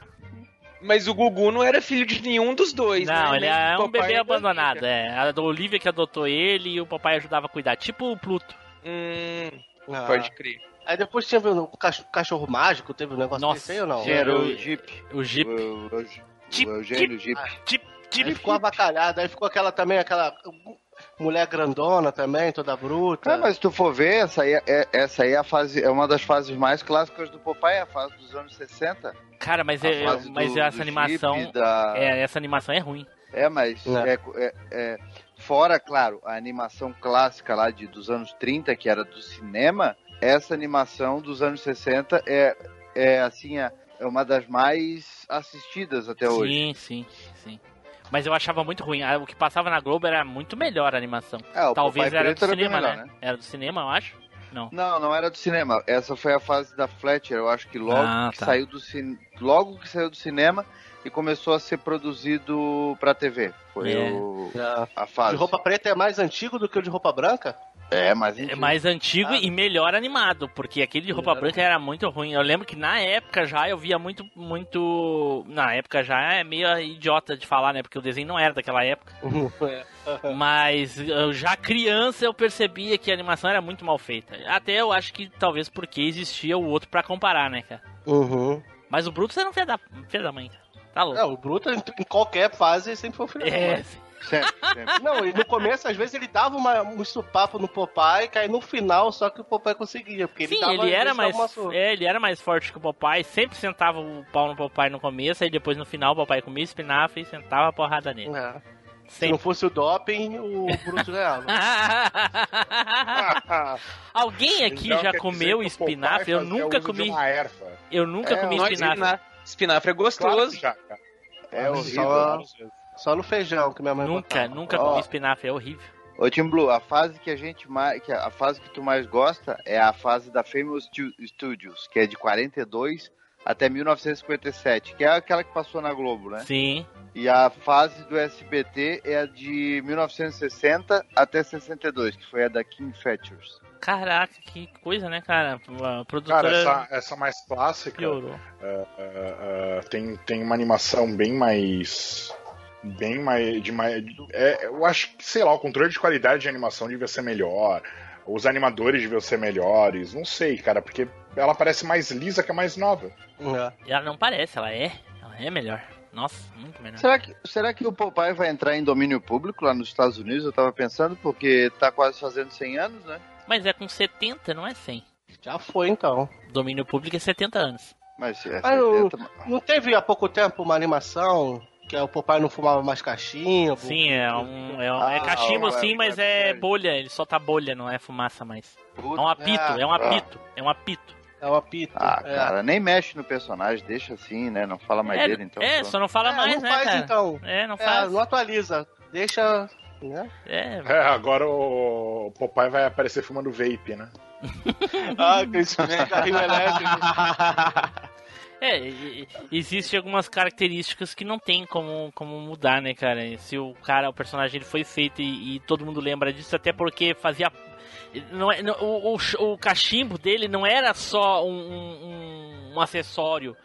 Mas o Gugu não era filho de nenhum dos dois, Não, né? ele é do um papai bebê da abandonado, é. A da Olivia que adotou ele e o papai ajudava a cuidar. Tipo o Pluto. Hum, Ah. Pode crer. Aí depois tinha o cach- cachorro mágico, teve um negócio Nossa. desse aí ou não? Era o Jeep. O Jeep. O, o, Jeep, o Eugênio Jeep. Jeep, Aí Jeep. ficou avacalhado, aí ficou aquela também, aquela mulher grandona também, toda bruta. Ah, mas se tu for ver, essa aí, é, essa aí é, a fase, é uma das fases mais clássicas do Popeye, a fase dos anos 60. Cara, mas, é, fase mas do- essa do animação. Jeep, da- É, essa animação é ruim. É, mas É. é, é- é- fora, claro, a animação clássica lá de, dos anos 30, que era do cinema, essa animação dos anos 60 é, é assim, é, uma das mais assistidas até hoje. Sim, sim, sim. Mas eu achava muito ruim. Ah, O que passava na Globo era muito melhor a animação. É, o Talvez era do era cinema, melhor, né? Era do cinema, eu acho. Não. Não, não era do cinema. Essa foi a fase da Fletcher. Eu acho que logo Ah, que tá. saiu do cin... logo que saiu do cinema e começou a ser produzido pra TV. Foi É. o... É. a fase. de roupa preta é mais antigo do que o de roupa branca? É, mas É mais antigo Ah. e melhor animado, porque aquele de roupa Melhor branca era muito ruim. Eu lembro que na época já eu via muito, muito. Na época já é meio idiota de falar, né? Porque o desenho não era daquela época. É. Mas eu, já criança eu percebia que a animação era muito mal feita. Até eu acho que talvez porque existia o outro pra comparar, né, cara? Uhum. Mas o Brutus era um filho da, filho da mãe, cara. Tá louco. Não, o Bruto em qualquer fase sempre foi o filho da É, mãe. Sempre, sempre. Não, e no começo, às vezes, ele dava uma, um supapo no Popeye, que aí no final só que o Popeye conseguia. Porque ele Sim, dava, ele era mais. É, ele era mais forte que o Popeye, sempre sentava o pau no Popeye no começo, aí depois no final o Popeye comia espinafre e sentava a porrada nele. É. Se não fosse o doping, o Bruto ganhava. Alguém aqui Então, já quer comeu espinafre? Eu nunca de comi. Eu nunca É, comi espinafre. espinafre, espinafre é Claro gostoso. que já, cara. É horrível. Só, só no feijão que minha mãe Nunca, botava. nunca comi espinafre, é horrível. Ô Tim Blue, a fase que a gente mais. Que a fase que tu mais gosta é a fase da Famous Stu- Studios, que é de 42 até 1957, que é aquela que passou na Globo, né? Sim. E a fase do SBT é a de 1960 até 62, que foi a da King Features. Caraca, que coisa, né, cara? A produtora Cara, essa, essa mais clássica piorou. é, é, é, tem, tem uma animação bem mais. Bem mais. De mais é, eu acho que, sei lá, o controle de qualidade de animação devia ser melhor. Os animadores deviam ser melhores. Não sei, cara, porque ela parece mais lisa que a mais nova. É. Ela não parece, ela é. Ela é melhor. Nossa, muito melhor. Será que, será que o Popeye vai entrar em domínio público lá nos Estados Unidos? Eu tava pensando, porque tá quase fazendo 100 anos, né? Mas é com 70, não é 100. Já foi então. Domínio público é 70 anos. Mas é Ah, eu- 70, Não teve há pouco tempo uma animação que o Popeye não fumava mais cachimbo? Sim, é um. É, um- é Ah, cachimbo, é, sim, é, mas é é bolha. Ele solta bolha, não é fumaça mais. É puta. um apito, Ah, é um apito, é um apito. É uma pita. Ah, é. cara, nem mexe no personagem, deixa assim, né? Não fala mais é, dele, então. é, só não fala É, mais, não né, faz cara? então. É, não É, faz. não atualiza. Deixa. Né? É, É, agora o Popeye vai aparecer fumando vape, né? Ah, que esse carrinho elétrico. É, existe algumas características que não tem como, como mudar, né, cara? Se o cara, o personagem ele foi feito e, e todo mundo lembra disso, até porque fazia. Não é, não- o, o, o cachimbo dele não era só um, um, um acessório.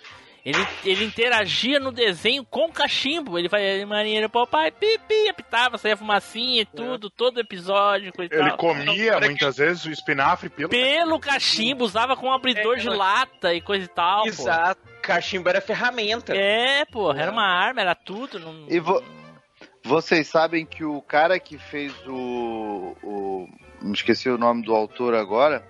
Ele, ele interagia no desenho com o cachimbo. Ele fazia maneira, papai, pipi, apitava, saía fumacinha e tudo, todo episódio, coisa Ele tal. comia muitas vezes o espinafre pelo. Pelo cachimbo, usava com um abridor É, de lata e coisa e tal. pô. Exato. Cachimbo era ferramenta. É, pô, era uma arma, era tudo. Não... E vo- Vocês sabem que o cara que fez o. o me esqueci o nome do autor agora.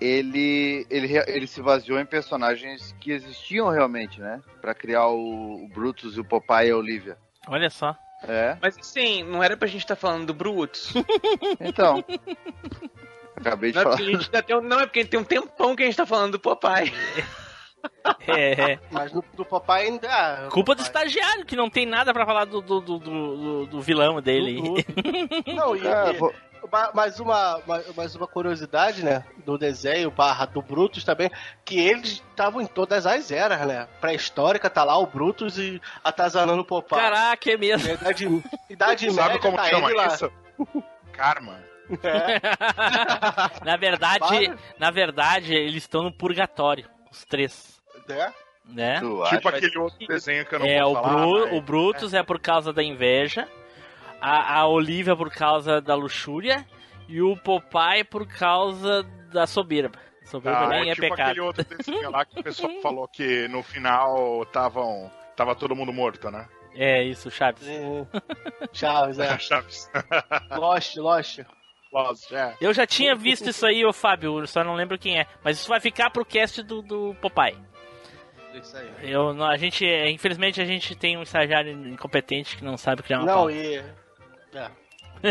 Ele, ele, ele se baseou em personagens que existiam realmente, né? Pra criar o, o Brutus e o Popeye e a Olivia. Olha só. É, Mas assim, não era pra gente estar falando do Brutus. então. Acabei de Não é, falar. um- não, é porque tem um tempão que a gente tá falando do Popeye. É, é. Mas no, do Popeye ainda. ah, Culpa do estagiário, que não tem nada pra falar do, do, do, do, do- do vilão dele. Do- Não, e, vou- ma- mais, uma, ma- mais uma curiosidade, né? Do desenho barra do Brutus também, que eles estavam em todas as eras, né? Pré-histórica, tá lá o Brutus e atazanando o Popeye. Caraca, é mesmo. A Idade, idade Sabe média, como tá chama ele lá. isso? Karma. É, Na verdade, Para. na verdade, eles estão no purgatório, os três. né? Né? tu Tipo acha? aquele outro desenho que eu não É, vou o, falar. Bru- mas- o Brutus é por causa da inveja, a, a Olivia por causa da luxúria e o Popeye por causa da soberba. Soberba Ah, nem é é, tipo pecado. aquele outro desenho lá que o pessoal falou que no final tavam, tava todo mundo morto, né? É isso, Chaves. Chaves, é. Chaves. Lost, Lost. Lost, é. Eu já tinha visto isso aí, ô Fábio, só não lembro quem é. Mas isso vai ficar pro cast do, do Popeye. Isso aí. Eu, a gente, é, infelizmente, a gente tem um estagiário incompetente que não sabe criar uma Não, pauta. e. É.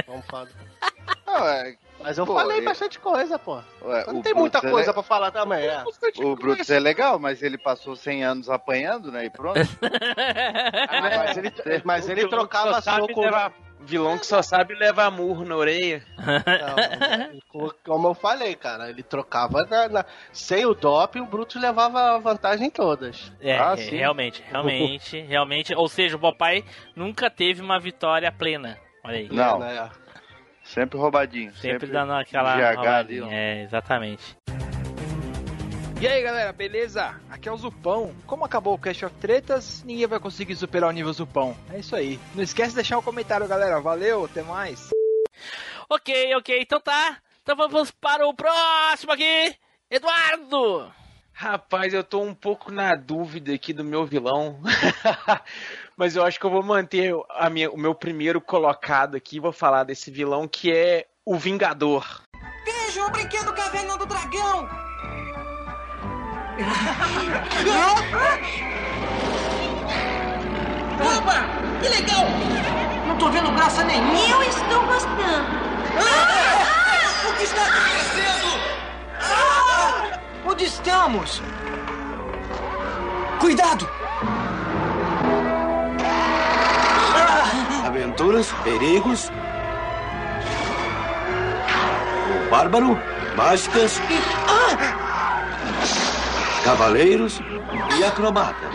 Vamos falar. Não, é, Mas eu Pô, falei e- bastante coisa, pô. ué, Não tem muita Brutus é coisa pra falar também, é. O Brutus é legal, mas ele passou 100 anos apanhando, né? E pronto. Mas ele, mas ele trocava soco. levar- Vilão que só sabe levar murro na orelha. Não, co- como eu falei, cara, ele trocava na, na- sem o doping, o Brutus levava a vantagem em todas. É, Ah, é, realmente, realmente, realmente. Ou seja, o Popeye nunca teve uma vitória plena. Olha aí. Não. Né? Sempre roubadinho. Sempre, dando aquela. GH ali, roubadinha. É, exatamente. E aí galera, beleza? Aqui é o Zupão. Como acabou o Cast of Tretas, ninguém vai conseguir superar o nível Zupão. É isso aí. Não esquece de deixar um comentário, galera. Valeu, até mais. Ok, ok, então tá. Então vamos para o próximo aqui. Eduardo! Rapaz, eu tô um pouco na dúvida aqui do meu vilão. Mas eu acho que eu vou manter a minha- o meu primeiro colocado aqui. Vou falar desse vilão que é o Vingador. Veja o brinquedo Caverna do Dragão! Opa! Que legal! Não tô vendo graça nenhuma! Eu estou gostando. Ah! O que está acontecendo? Ah! Onde estamos? Cuidado! Aventuras, perigos. O bárbaro, mágicas, cavaleiros e acrobata.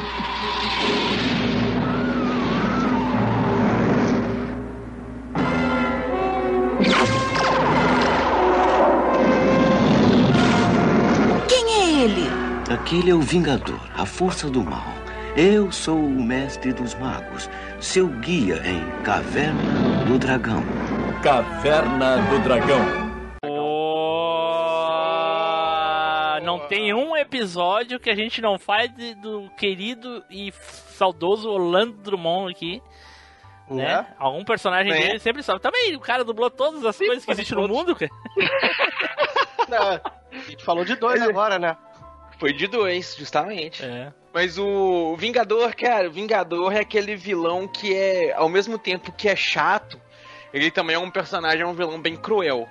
Quem é ele? Aquele é o Vingador, a força do mal. Eu sou o mestre dos magos, seu guia em Caverna do Dragão. Caverna do Dragão. Oh, não tem um episódio que a gente não faz de- do querido e saudoso Orlando Drummond aqui. Né? Né? Algum personagem Né? dele sempre sobe. Também, o cara dublou todas as coisas que existem no mundo, cara. Não, a gente falou de dois agora, né? Foi de dois, justamente. É. Mas o Vingador, cara, o Vingador é aquele vilão que é, ao mesmo tempo que é chato, ele também é um personagem, é um vilão bem cruel.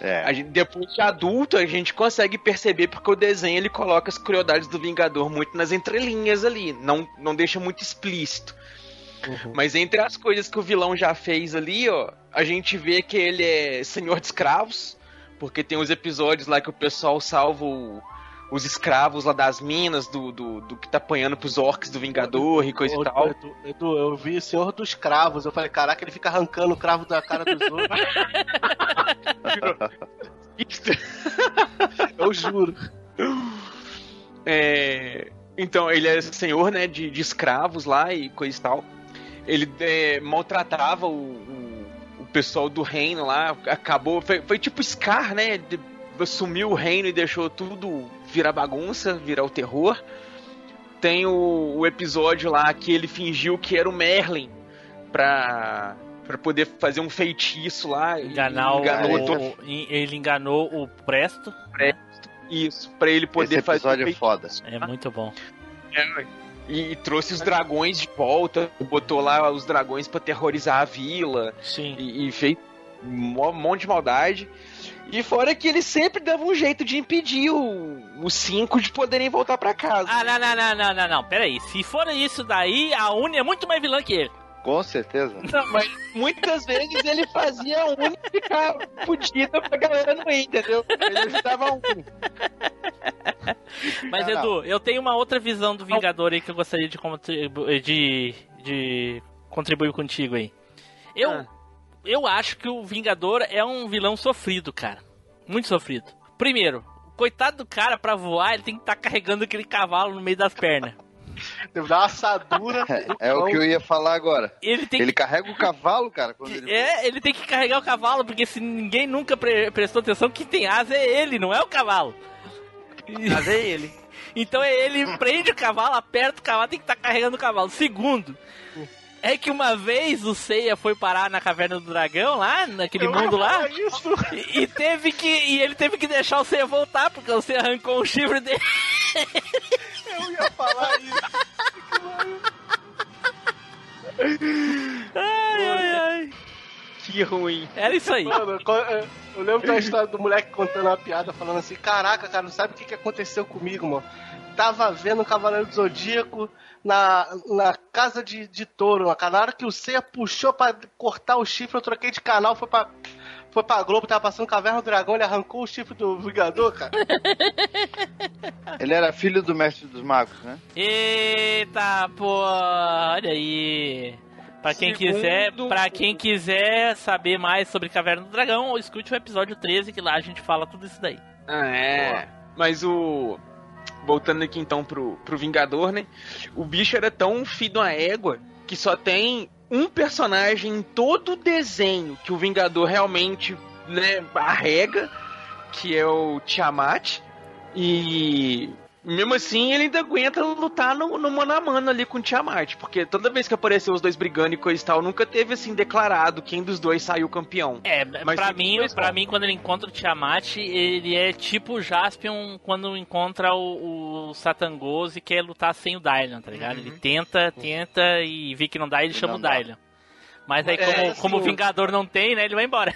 É. Gente- depois de adulto, a gente consegue perceber porque o desenho ele coloca as crueldades do Vingador muito nas entrelinhas ali, não, não deixa muito explícito. Mas entre as coisas que o vilão já fez ali, ó, a gente vê que ele é senhor de escravos, porque tem os episódios lá que o pessoal salva o- os escravos lá das minas, do, do, do que tá apanhando pros orcs do Vingador e coisa Ô, e tal. Edu, Edu, eu vi Senhor dos Cravos. Eu falei, caraca, ele fica arrancando o cravo da cara dos outros. eu juro. É, então, ele é senhor, né, de, de escravos lá e coisa e tal. Ele é, maltratava o, o, o pessoal do reino lá, acabou. Foi, foi tipo Scar, né? de- assumiu o reino e deixou tudo virar bagunça, virar o terror. Tem o, o episódio lá que ele fingiu que era o Merlin pra, pra poder fazer um feitiço lá. Enganar o, enganou o- todo- o- ele enganou o Presto. Isso, pra ele poder Esse fazer. episódio é foda. É muito bom. É, e, e trouxe os dragões de volta, botou lá os dragões pra terrorizar a vila. Sim. E, e fez um mo- monte de maldade. E fora que ele sempre dava um jeito de impedir o- os cinco de poderem voltar pra casa. Ah, não, não, não, não, não, não. Pera aí. Se for isso daí, a Uni é muito mais vilã que ele. Com certeza. Não, mas muitas vezes ele fazia a Uni ficar fodida pra galera não ir, entendeu? Ele ajudava a Uni. Mas, Não, Edu, eu tenho uma outra visão do Vingador aí que eu gostaria de, contribu de, de contribuir contigo aí. Eu, Ah. Eu acho que o Vingador é um vilão sofrido, cara. Muito sofrido. Primeiro, coitado do cara, pra voar, ele tem que estar carregando aquele cavalo no meio das pernas. Deve dar uma assadura. É o que eu ia falar agora. Ele tem Ele carrega o cavalo, cara, quando ele. É, ele tem que carregar o cavalo, porque se ninguém nunca pre- prestou atenção, quem tem asa é ele, não é o cavalo. Mas é ele. Então é ele prende o cavalo, aperta o cavalo, tem que estar carregando o cavalo. Segundo, é que uma vez o Seiya foi parar na caverna do dragão lá, naquele mundo lá, e, e teve que e ele teve que deixar o Seiya voltar porque o Seiya arrancou o chifre dele. Eu ia falar isso. Ai, ai, ai. Que ruim. Era isso aí. Mano, eu- eu, eu lembro da história do moleque contando uma piada, falando assim: Caraca, cara, não sabe o que, que aconteceu comigo, mano? Tava vendo o Cavaleiro do Zodíaco na, na casa de, de touro, na hora que o Seiya puxou pra cortar o chifre, eu troquei de canal, foi pra. Foi pra Globo, tava passando Caverna do Dragão, ele arrancou o chifre do Vingador, cara. Ele era filho do mestre dos magos, né? Eita, pô, olha aí. Pra quem Segundo- quiser, para quem quiser saber mais sobre Caverna do Dragão, escute o episódio 13 que lá a gente fala tudo isso daí. Ah, é. Mas o. Voltando aqui então pro, pro Vingador, né? O bicho era tão de uma égua que só tem um personagem em todo o desenho que o Vingador realmente, né, arrega, que é o Tiamat. E mesmo assim ele ainda aguenta lutar no, no mano a mano ali com o Tiamat. Porque toda vez que apareceu os dois brigando e coisa e tal, nunca teve assim declarado quem dos dois saiu campeão. É, Mas pra mim, pontos. mim, quando ele encontra o Tiamat, ele é tipo o Jaspion quando encontra o, o Satangose e quer lutar sem o Dylan, tá ligado? Ele tenta, tenta e vê que não dá, ele chama não o. Dylan. Mas aí, É, como, assim, como o Vingador não tem, né, ele vai embora.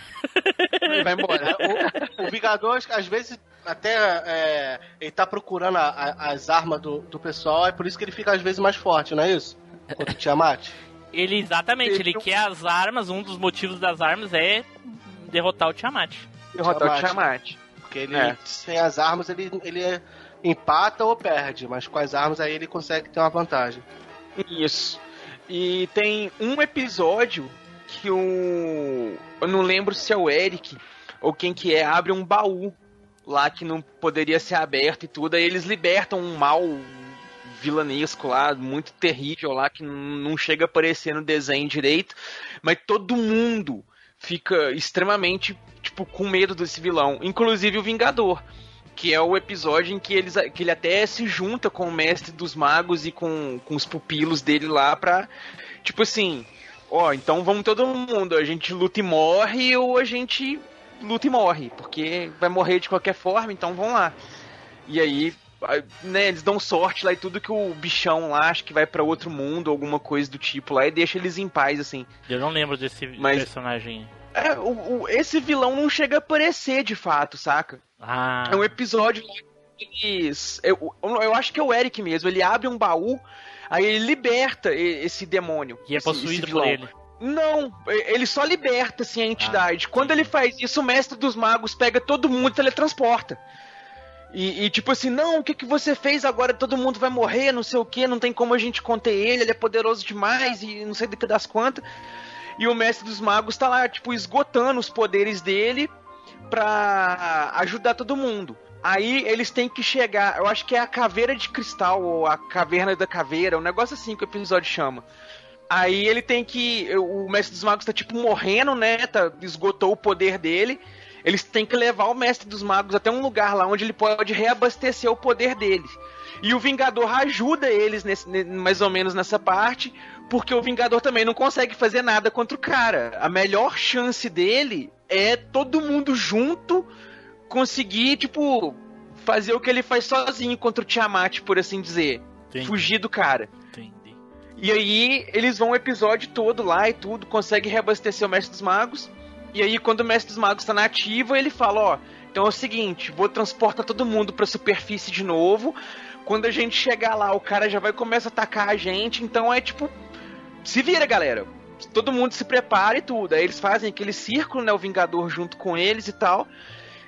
Ele vai embora. o, o Vingador, às vezes, até é, ele tá procurando a- a- as armas do, do pessoal, é por isso que ele fica às vezes mais forte, não é isso? Contra o Tiamat. Ele, exatamente, ele Ele- quer as armas, um dos motivos das armas é derrotar o Tiamat. Derrotar o Tiamat. Tiamat. Porque ele, É. sem as armas, ele, ele é- empata ou perde, mas com as armas aí ele consegue ter uma vantagem. Isso. E tem um episódio que o. Eu não lembro se é o Eric ou quem que é, abre um baú lá que não poderia ser aberto e tudo. Aí eles libertam um mal vilanesco lá, muito terrível lá, que não chega a aparecer no desenho direito. Mas todo mundo fica extremamente, tipo, com medo desse vilão. Inclusive o Vingador. Que é o episódio em que, eles, que ele até se junta com o mestre dos magos e com, com os pupilos dele lá pra. Tipo assim, ó, então vamos todo mundo, a gente luta e morre ou a gente luta e morre, porque vai morrer de qualquer forma, então vamos lá. E aí, né, eles dão sorte lá e tudo que o bichão lá acha que vai pra outro mundo, alguma coisa do tipo lá, e deixa eles em paz, assim. Eu não lembro desse Mas- personagem. É, o, o- esse vilão não chega a aparecer de fato, saca? Ah, É um episódio lá que eles. Eu, eu acho que é o Eric mesmo. Ele abre um baú, aí ele liberta esse demônio. e é possuído por ele. Não, ele só liberta assim, a entidade. Ah, Quando ele faz isso, o mestre dos magos pega todo mundo e teletransporta. E, e tipo assim, não, o que, que você fez agora? Todo mundo vai morrer, não sei o que, não tem como a gente conter ele, ele é poderoso demais e não sei do que das quantas. E o mestre dos magos tá lá, tipo, esgotando os poderes dele pra ajudar todo mundo. Aí eles têm que chegar, eu acho que é a caveira de cristal, ou a caverna da caveira, um negócio assim que o episódio chama. Aí ele tem que. O mestre dos magos tá tipo morrendo, né? Tá, esgotou o poder dele. Eles têm que levar o mestre dos magos até um lugar lá onde ele pode reabastecer o poder dele. E o Vingador ajuda eles nesse- ne- mais ou menos nessa parte, porque o Vingador também não consegue fazer nada contra o cara. A melhor chance dele é todo mundo junto conseguir, tipo, fazer o que ele faz sozinho contra o Tiamat, por assim dizer. Entendi. Fugir do cara. Entendi. E aí eles vão o episódio todo lá e tudo, consegue reabastecer o Mestre dos Magos. E aí quando o Mestre dos Magos tá na ativa, ele fala, ó, então é o seguinte, vou transportar todo mundo pra superfície de novo. Quando a gente chegar lá, o cara já vai começar a atacar a gente, então é tipo, se vira, galera. Todo mundo se prepara e tudo. Aí eles fazem aquele círculo, né, o Vingador junto com eles e tal.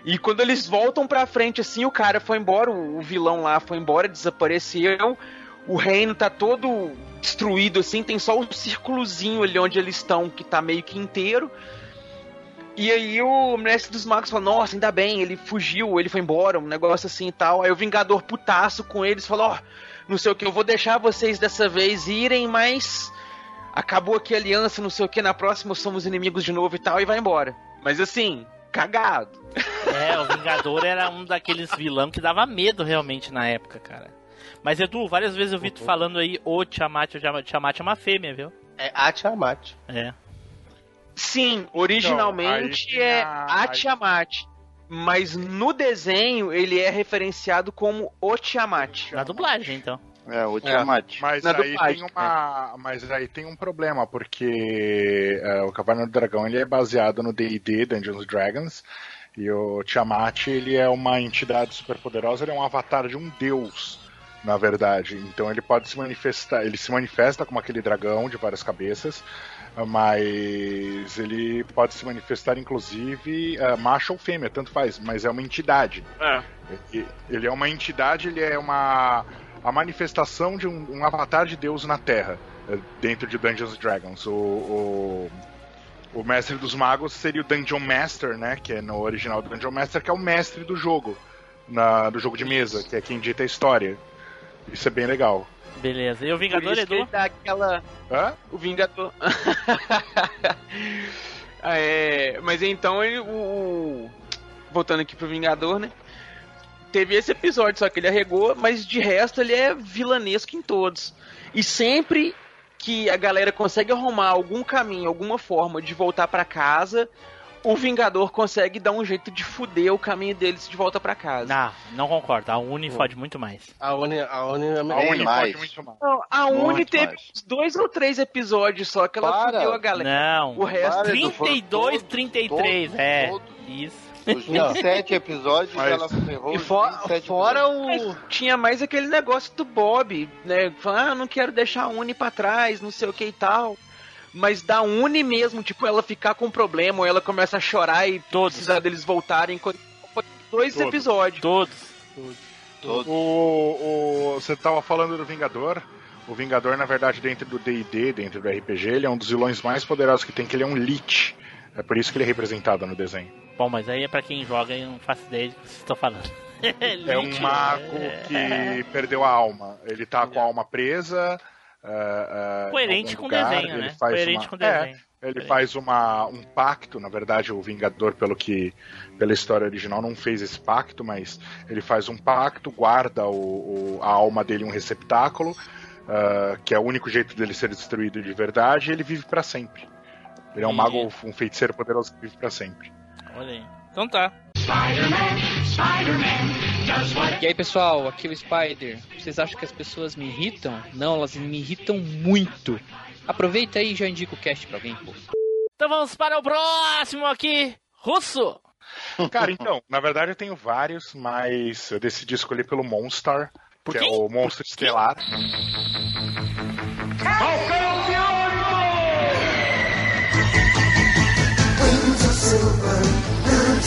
E quando eles voltam pra frente assim, o cara foi embora, o vilão lá foi embora, desapareceu. O reino tá todo destruído assim, tem só o círculozinho ali onde eles estão que tá meio que inteiro. E aí o mestre dos magos fala, nossa, ainda bem, ele fugiu, ele foi embora, um negócio assim e tal. Aí o Vingador putaço com eles falou, ó, não sei o que, eu vou deixar vocês dessa vez irem, mas acabou aqui a aliança, não sei o que, na próxima somos inimigos de novo e tal, e vai embora. Mas assim, cagado. É, o Vingador era um daqueles vilão que dava medo realmente na época, cara. Mas Edu, várias vezes eu vi tu falando aí, o Tiamat, o Tiamat Tiamat é uma fêmea, viu? É a Tiamat. É. Sim, originalmente Então, é a- Tiamat. Mas no desenho ele é referenciado como o Tiamat. Na dublagem, então. É, o Tiamat. Mas Na aí, tem uma, mas aí tem um problema, porque é, o Caverna do Dragão ele é baseado no D&D, Dungeons and Dragons, e o Tiamat ele é uma entidade superpoderosa, ele é um avatar de um deus, na verdade. Então ele pode se manifestar, ele se manifesta como aquele dragão de várias cabeças, mas ele pode se manifestar inclusive é, macho ou fêmea, tanto faz, mas é uma entidade. É. Ele é uma entidade, ele é uma a manifestação de um, um avatar de Deus na Terra, eh, dentro de Dungeons and Dragons. O, o, o mestre dos magos seria o Dungeon Master, né? Que é no original do Dungeon Master, que é o mestre do jogo, na, do jogo de mesa, que é quem dita a história. Isso é bem legal. Beleza. E o Vingador, Edu? ele dá aquela. Hã? O Vingador. é, mas então ele. O- Voltando aqui pro Vingador, né? Teve esse episódio, só que ele arregou, mas de resto ele é vilanesco em todos. E sempre que a galera consegue arrumar algum caminho, alguma forma de voltar pra casa, o Vingador consegue dar um jeito de fuder o caminho deles de volta pra casa. Não, não concordo. A Uni fode muito mais. A Uni, a Uni é A. Uni mais. pode muito mais. Não, a Uni Muito teve mais. uns dois ou três episódios só que ela Para. fudeu a galera. Não. O resto. Para, Edu, foram 32, todos, 33, todos, é. todos. Isso. Os 27 episódios Mas- ela ferrou E for- 27 fora episódios. o. Tinha mais aquele negócio do Bob, né? Falar, ah, não quero deixar a Uni pra trás, não sei o que e tal. Mas da Uni mesmo, tipo, ela ficar com problema, ou ela começa a chorar e Todos. precisar deles voltarem. Foi dois Todos. episódios. Todos. Todos. O, o, você tava falando do Vingador. O Vingador, na verdade, dentro do D&D, dentro do RPG, ele é um dos vilões mais poderosos que tem, que ele é um Lich. É por isso que ele é representado no desenho. Bom, mas aí é pra quem joga e não faço ideia do que vocês estão falando. É um mago que perdeu a alma. Ele tá com a alma presa. ah, em Coerente com o desenho, ele né? faz Coerente uma- com o É, desenho. ele Coerente. faz uma, um pacto, na verdade, o Vingador, pelo que pela história original, não fez esse pacto, mas ele faz um pacto, guarda o, o- a alma dele em um receptáculo, ah, que é o único jeito dele ser destruído de verdade, e ele vive pra sempre. Ele é um Entendi. mago, um feiticeiro poderoso que vive pra sempre. Olha aí. Então tá. E aí pessoal, aqui é o Spider. Vocês acham que as pessoas me irritam? Não, elas me irritam muito. Aproveita aí e já indica o cast pra alguém, pô. Então vamos para o próximo aqui. Russo. Cara, então, na verdade eu tenho vários, mas eu decidi escolher pelo Monstar, que é o monstro estelar. Wings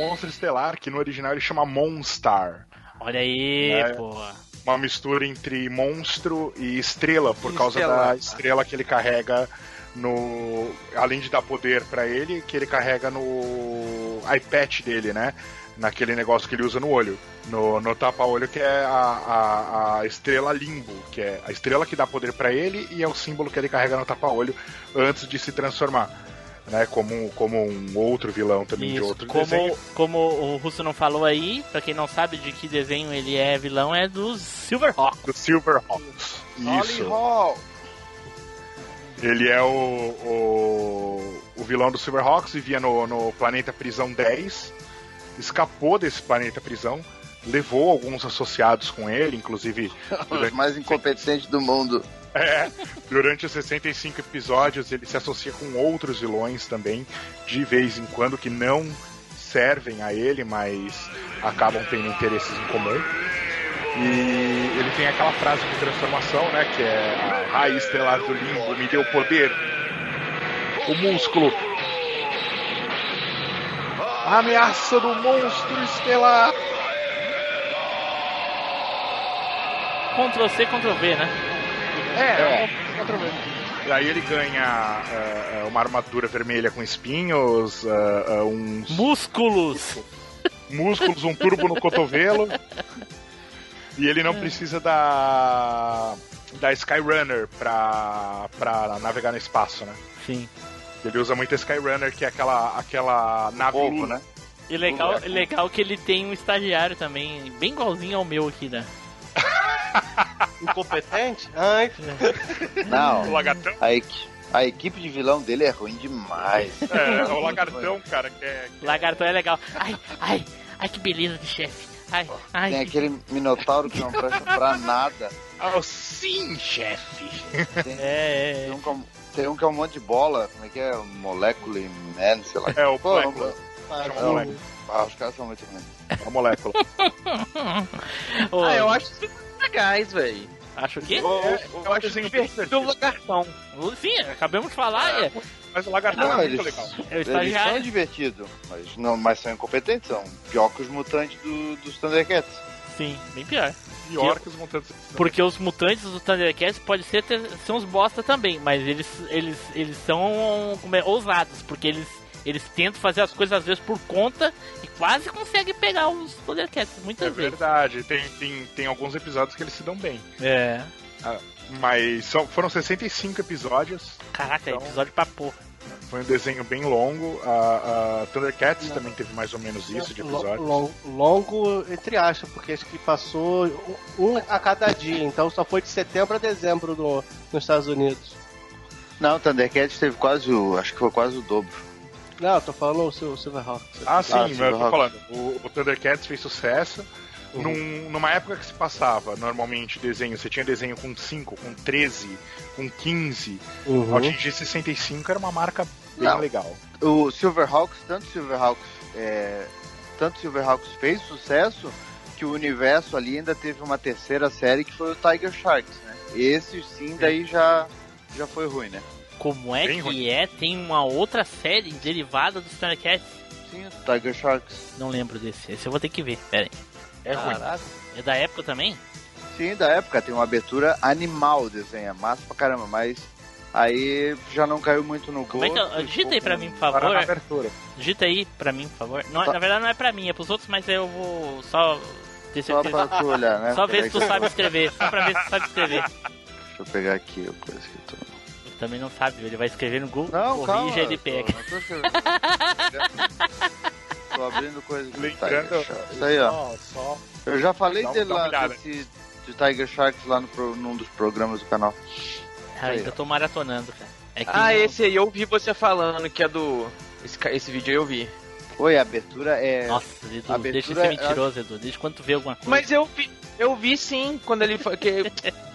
monstro estelar que no original ele chama Monstar. Olha aí, É. pô. Uma mistura entre monstro e estrela, por causa Estelar. da estrela que ele carrega no. Além de dar poder pra ele, que ele carrega no iPad dele, né? Naquele negócio que ele usa no olho. No, no tapa-olho, que é a, a, a estrela limbo, que é a estrela que dá poder pra ele e é o símbolo que ele carrega no tapa-olho antes de se transformar. Né? Como, um- como um outro vilão também de Isso, outro como, desenho. como o Russo não falou aí, pra quem não sabe de que desenho ele é vilão, é dos Silverhawks. Do Silverhawks. Isso. Hall. Ele é o, o, o vilão do Silverhawks, vivia no, no planeta Prisão 10, escapou desse planeta Prisão, levou alguns associados com ele, inclusive Os mais incompetentes do mundo. É, durante os 65 episódios ele se associa com outros vilões também, de vez em quando, que não servem a ele, mas acabam tendo interesses em comum. E ele tem aquela frase de transformação, né? Que é a raiz estelar do limbo me deu poder. O músculo. A ameaça do monstro estelar. Ctrl C, Ctrl V, né? É, é. outra vez. E aí ele ganha é, é, uma armadura vermelha com espinhos, é, é, uns músculos, músculos, um turbo no cotovelo. E ele não precisa da da Skyrunner pra, pra navegar no espaço, né? Sim. Ele usa muito a Skyrunner, que é aquela aquela nave Ovo, né? E legal, legal que ele tem um estagiário também, bem igualzinho ao meu aqui, né? Incompetente? Ai, Não. O lagartão? A, equi- a equipe de vilão dele é ruim demais. É, o lagartão, cara, que é. Lagartão é legal. Ai, ai, ai, que beleza de chefe. Ai, ai. Tem aquele minotauro que não presta pra nada. Oh, sim, chefe. Tem, É, tem um, tem um que é um monte de bola. Como é que é? Molecule Man, sei lá. É, o Pô, molécula. é, molécula. Ah, os caras são muito ruins. A molécula. Ah, eu acho que legais, velho. Acho o quê? Eu acho divertido o lagartão. Sim, acabamos de falar. É. Mas o lagartão Não, é eles, muito legal. É eles estagiário. são divertidos, mas, não, mas são incompetentes. São pior que os mutantes do, dos Thundercats. Sim, bem pior. Pior que os mutantes. Porque os mutantes do Thundercats pode ser, ter, ser uns bosta também, mas eles, eles, eles são como é, ousados, porque eles, eles tentam fazer as coisas às vezes por conta e quase conseguem pegar os Thundercats, muitas É vezes. verdade, tem, tem, tem alguns episódios que eles se dão bem. É. Ah, mas são, foram 65 episódios. Caraca, Então- episódio pra porra. Foi um desenho bem longo. A, a Thundercats também teve mais ou menos isso de episódios. long- longo, entre aspas, porque acho que passou um a cada dia, então só foi de setembro a dezembro no, nos Estados Unidos. Não, Thundercats teve quase o. Acho que foi quase o dobro. Não, eu tô falando o Sil- Silverhawks. Ah, sim, Ah, mas eu tô falando. O, o Thundercats fez sucesso. Uhum. Num- numa época que se passava, normalmente, desenho, você tinha desenho com 5, com 13, com 15. Uhum. Atingir 65 era uma marca bem Não. legal. O Silverhawks, tanto Silverhawks, é, tanto Silverhawks fez sucesso que o universo ali ainda teve uma terceira série que foi o Tiger Sharks, né? Esse sim, daí já, já foi ruim, né? Como é Bem que ruim. é? Tem uma outra série derivada dos Thundercats? Sim, o Tiger Sharks. Não lembro desse. Esse eu vou ter que ver. Pera aí. É ruim. É da época também? Sim, da época, tem uma abertura animal o desenho, é massa pra caramba, mas aí já não caiu muito no Como é gosto. eu... Digita aí pra mim, por favor. na abertura. Digita aí pra mim, por favor. Não, Tá. Na verdade não é pra mim, é pros outros, mas eu vou só ter Só certeza. pra tu olhar, né? Só ver se tu sabe escrever. Só pra ver se tu sabe escrever. Deixa eu pegar aqui a coisa que eu tô... Ele também não sabe, ele vai escrever no Google, Não, calma. corrige ele pega. tô tô abrindo coisa aqui do Lembrando- Tiger Sharks. Isso aí, ó. Só, só. Eu já falei Dá dele lá, desse, de Tiger Sharks lá no, num dos programas do canal. Ah, ainda tô maratonando, cara. É que Ah, não- esse aí eu ouvi você falando que é do. Esse, esse vídeo aí eu vi. Oi, a abertura é. Nossa, Edu, A deixa de abertura ser é- mentiroso, Edu. Desde quando tu vê alguma coisa. Mas eu vi, eu vi sim, quando ele foi. Que...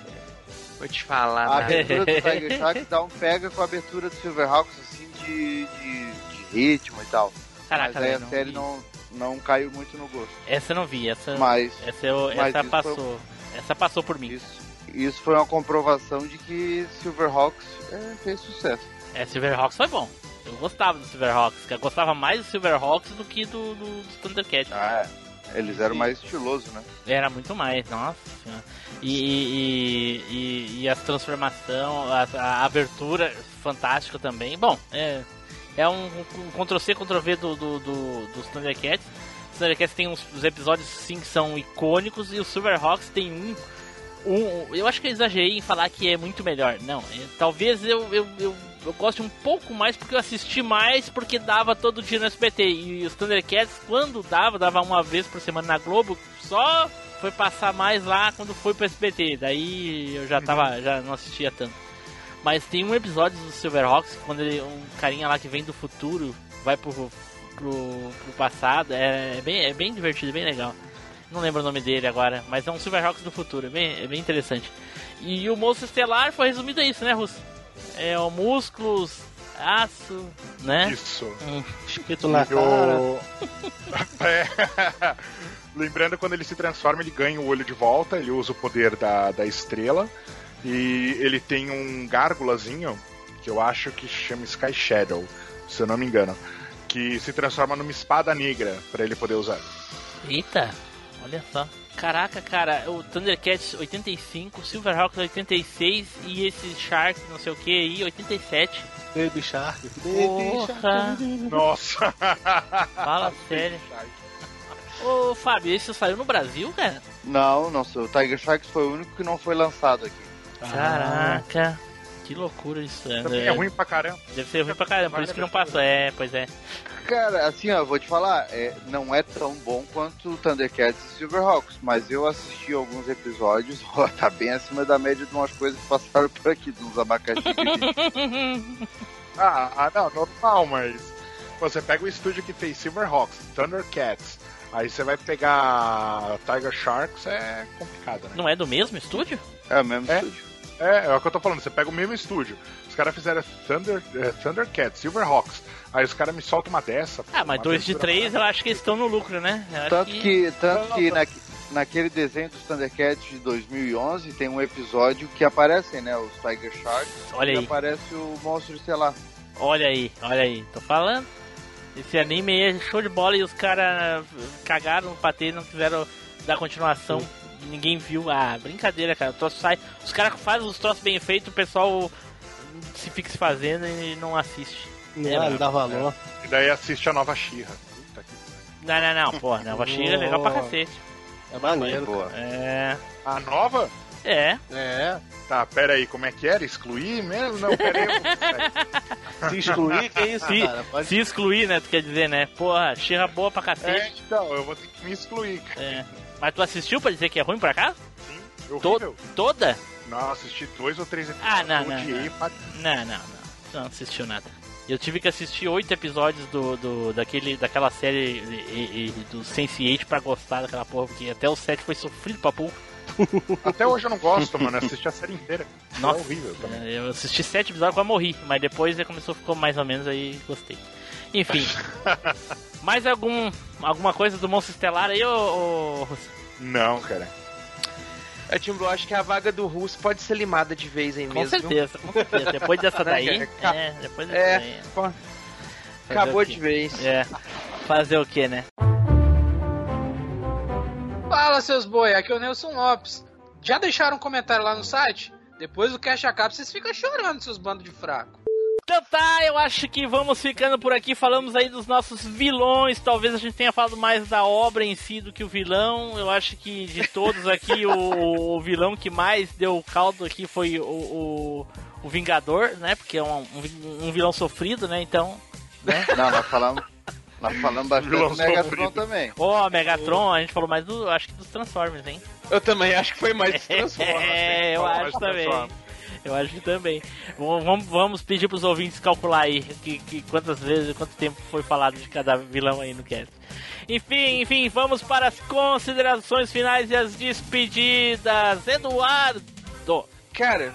Vou te falar, A né? abertura do Tiger Sharks dá um pega com a abertura do Silverhawks, assim, de, de, de ritmo e tal. Caraca, Mas aí a não série vi. não, não caiu muito no gosto. Essa eu não vi, essa, Mas essa, eu, mas essa passou. Essa passou por mim. isso, isso foi uma comprovação de que Silverhawks é, fez sucesso. É, Silverhawks foi bom. Eu gostava do Silverhawks, eu gostava mais do Silverhawks do que do, do, dos Thundercats. Ah, é. Eles eram mais estilosos, né? Era muito mais, nossa senhora. E, e, e, e as transformação, a, a abertura fantástica também. Bom, é, é um, um Ctrl-C, Ctrl-V do, do, do, dos Thundercats. Os Thundercats tem uns, os episódios sim que são icônicos e o Silverhawks tem um, um. Eu acho que eu exagerei em falar que é muito melhor. Não, é- talvez eu, eu, eu eu gosto um pouco mais porque eu assisti mais porque dava todo dia no SBT. E os Thundercats, quando dava, dava uma vez por semana na Globo, só foi passar mais lá quando foi pro SBT. Daí eu já tava, já não assistia tanto. Mas tem um episódio do Silverhawks quando ele, um carinha lá que vem do futuro vai pro, pro, pro passado. É, é bem, é bem divertido, bem legal. Não lembro o nome dele agora, mas é um Silverhawks do futuro, é bem, é bem interessante. E o Monstro Estelar foi resumido a isso, né, Russo? É o músculos, aço, né? Isso. Um espeto na o- É. Lembrando, quando ele se transforma, ele ganha o olho de volta, ele usa o poder da, da estrela. E ele tem um gárgulazinho, que eu acho que chama Sky Shadow, se eu não me engano. Que se transforma numa espada negra para ele poder usar. Eita, olha só. Caraca, cara, o Thundercats 85, Silverhawks 86 e esse Shark não sei o que aí 87. Baby Shark. Porra. Nossa. Fala sério. Ô Fábio, esse saiu no Brasil, cara? Não, não, o Tiger Sharks foi o único que não foi lançado aqui. Caraca, que loucura isso. né? Também é ruim pra caramba. Deve ser ruim pra caramba, por isso que não passou. É, pois é. Cara, assim, ó, eu vou te falar, é, não é tão bom quanto o Thundercats e Silverhawks, mas eu assisti alguns episódios, ó, tá bem acima da média de umas coisas que passaram por aqui, de uns abacaxi. Ah, ah, não, normal, mas. Você pega o estúdio que fez Silverhawks, Thundercats, aí você vai pegar Tiger Sharks, é complicado, né? Não é do mesmo estúdio? É o mesmo É. estúdio. É, é o que eu tô falando, você pega o mesmo estúdio. Os caras fizeram Thunder, é, Thundercats, Silverhawks. Aí os caras me soltam uma dessa. pô, Ah, mas dois de três eu acho que eles estão no lucro, né? Eu acho Tanto que, tanto que na, naquele desenho dos Thundercats de 2011 tem um episódio que aparecem, né, os Tiger Sharks, Olha e aí. aparece o Monstro Estelar. Olha aí, olha aí, tô falando. Esse anime aí é show de bola e os caras cagaram no patê, não quiseram dar continuação. e Ninguém viu. Ah, brincadeira, cara. O troço sai. Os caras fazem os troços bem feitos, o pessoal se fica se fazendo e não assiste. É, Não, não dá valor. E daí assiste a nova Xirra. Não, não, não, porra, Nova Xira é legal pra cacete. É maneiro. Boa. É. A nova? É. É. Tá, pera aí, como é que era? Excluir mesmo? Não, pera aí. Se excluir, que isso, Se, cara? Pode... se excluir, né? Tu quer dizer, né? Porra, Xirra boa pra É, cacete. então, eu vou ter que me excluir, cara. É. Mas tu assistiu pra dizer que é ruim por acaso? Eu To- toda? Não, assisti dois ou três episódios. Ah, não, não. Não, pra- não, não. não. Tu não assistiu nada. Eu tive que assistir oito episódios do, do, daquele, daquela série e, e- do Sense8 pra gostar daquela porra, porque até o 7 foi sofrido pra porra. Até hoje eu não gosto, mano. Eu assisti a série inteira. Nossa, É horrível também. é, eu assisti sete episódios quase morri, mas depois começou, ficou mais ou menos aí, gostei. Enfim. mais algum, alguma coisa do Monstro Estelar aí, ô, ô Russo? Não, cara. É, Tim Blue, acho que a vaga do Russo pode ser limada de vez aí Com mesmo. certeza, com certeza. Depois dessa daí, É, é, depois dessa É, daí. pô, acabou de vez. É, fazer o que, né? Fala, seus boi, aqui é o Nelson Lopes. Já deixaram um comentário lá no site? Depois do Cash acaba, vocês ficam chorando, seus bandos de fraco. Então tá, eu acho que vamos ficando por aqui. Falamos aí dos nossos vilões. Talvez a gente tenha falado mais da obra em si do que o vilão. Eu acho que de todos aqui, o, o vilão que mais deu caldo aqui foi o, o, o Vingador, né? Porque é um, um, um vilão sofrido, né? Então. Né? Não, nós falamos, nós falamos bastante Vilão do Megatron sofrido. também. Ó, Megatron, a gente falou mais do. Acho que dos Transformers, hein? Eu também acho que foi mais dos Transformers. É, eu acho também. Eu acho que também. Vamos, vamos- pedir pros ouvintes calcular aí que, que quantas vezes, quanto tempo foi falado de cada vilão aí no cast. Enfim, enfim, vamos para as considerações finais e as despedidas. Eduardo! Cara,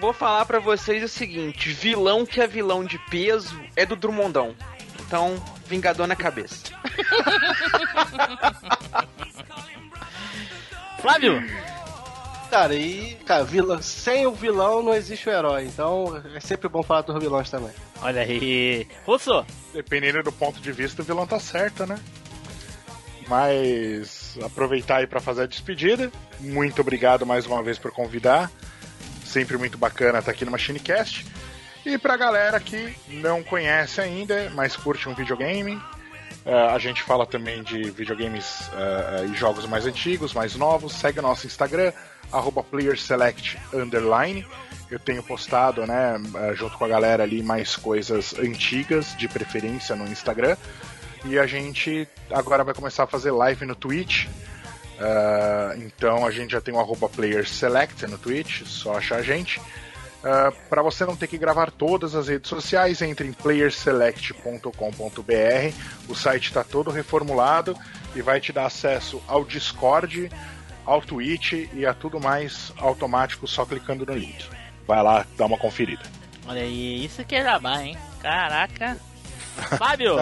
vou falar pra vocês o seguinte: vilão que é vilão de peso é do Drummondão. Então, Vingador na cabeça. Flávio! Cara, e, cara, vilão, sem o vilão não existe o herói. Então é sempre bom falar dos vilões também. Olha aí. Russo! Dependendo do ponto de vista, o vilão tá certo, né? Mas aproveitar aí pra fazer a despedida. Muito obrigado mais uma vez por convidar. Sempre muito bacana estar aqui no MachineCast. E pra galera que não conhece ainda, mas curte um videogame, eh, a gente fala também de videogames eh, e jogos mais antigos, mais novos. Segue o nosso Instagram, arroba playerselect underline. eu tenho postado, né, eh, junto com a galera ali, mais coisas antigas, de preferência no Instagram. E a gente agora vai começar a fazer live no Twitch. Ah, então a gente já tem o arroba player select no Twitch, só achar a gente. para você não ter que gravar todas as redes sociais, entre em playerselect.com.br. O site está todo reformulado e vai te dar acesso ao Discord, ao Twitch e a tudo mais automático só clicando no link. Vai lá, dá uma conferida. Olha aí, isso que é jabá, hein? Caraca. Fábio!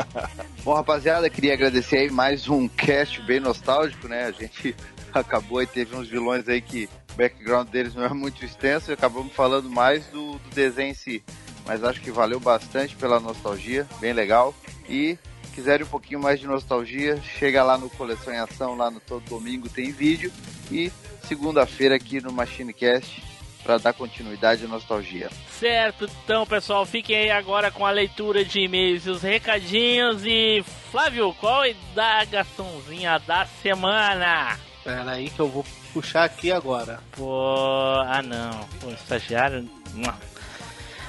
Bom, rapaziada, queria agradecer aí mais um cast bem nostálgico, né? A gente acabou e teve uns vilões aí que o background deles não é muito extenso e acabamos falando mais do, do desenho em si. Mas acho que valeu bastante pela nostalgia, bem legal. E quiserem um pouquinho mais de nostalgia, chega lá no Coleção em Ação, lá no todo domingo tem vídeo. E segunda-feira aqui no MachineCast para dar continuidade à nostalgia. Certo, então pessoal, fiquem aí agora com a leitura de e-mails e os recadinhos. E Flávio, qual é a indagaçãozinha da semana? Pera aí que eu vou puxar aqui agora. Pô, ah não, pô, estagiário. não.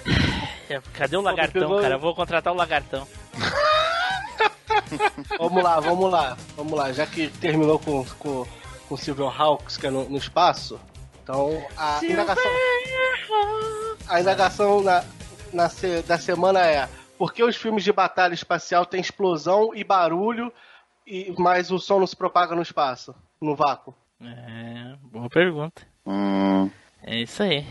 Cadê o lagartão, cara? Eu vou contratar o lagartão. Vamos lá, vamos lá, vamos lá. Já que terminou com, com, com Silver Hawks, que é no, no espaço, então a indagação. A indagação na, na se- da semana é por que os filmes de batalha espacial têm explosão e barulho, e, mas o som não se propaga no espaço, no vácuo? É, boa pergunta. Hum, É isso aí.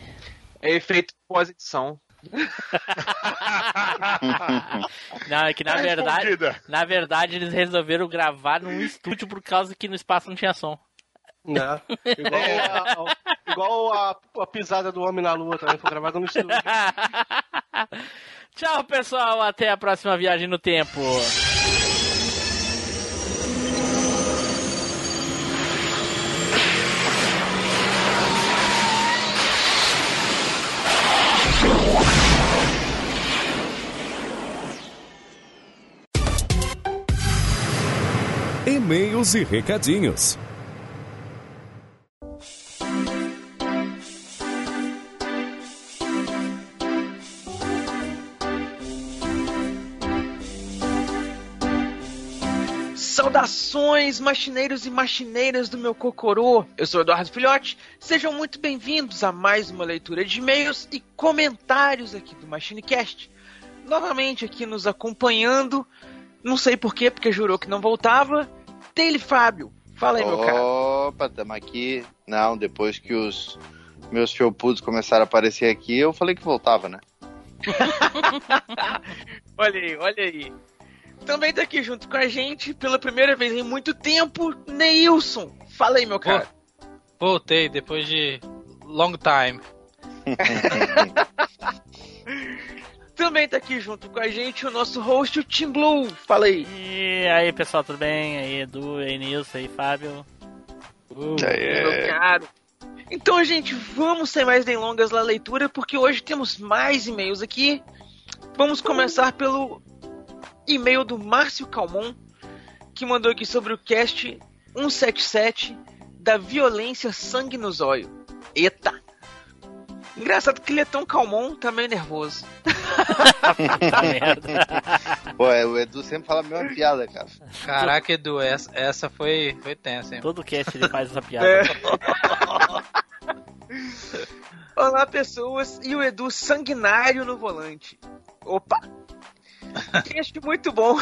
É efeito pós-edição. Não, é que na Tá verdade, respondida. na verdade eles resolveram gravar num estúdio por causa que no espaço não tinha som. Né? Igual, a, a- igual a, a pisada do homem na lua também foi gravada no estúdio. Tchau, pessoal. Até a próxima viagem no tempo. E-mails e recadinhos. Saudações, machineiros e machineiras do meu Cocorô. Eu sou Eduardo Filhote. Sejam muito bem-vindos a mais uma leitura de e-mails e comentários aqui do MachineCast. Novamente aqui nos acompanhando. Não sei porquê, porque jurou que não voltava. Dele Fábio. Fala aí, meu cara. Opa, tamo aqui. Não, depois que os meus felpudos começaram a aparecer aqui, eu falei que voltava, né? Olha aí, olha aí. Também tá aqui junto com a gente, pela primeira vez em muito tempo, Neilson. Fala aí, meu cara. Voltei depois de long time. Também tá aqui junto com a gente o nosso host, o Tim Blue. Fala aí. E aí, pessoal, tudo bem? Aí, Edu, aí, Nilson, aí, Fábio. Meu caro. Então, gente, vamos sem mais delongas na leitura, porque hoje temos mais e-mails aqui. Vamos começar pelo e-mail do Márcio Calmon, que mandou aqui sobre o cast 177 da violência sangue no zóio. Eita! Engraçado que ele é tão calmon, tá meio nervoso. Pô, é, o Edu sempre fala a mesma piada, cara. Caraca, Edu, essa, essa foi, foi tensa, hein? Todo cast ele faz essa piada. É. Olá, pessoas, e o Edu sanguinário no volante. Opa! Cast muito bom.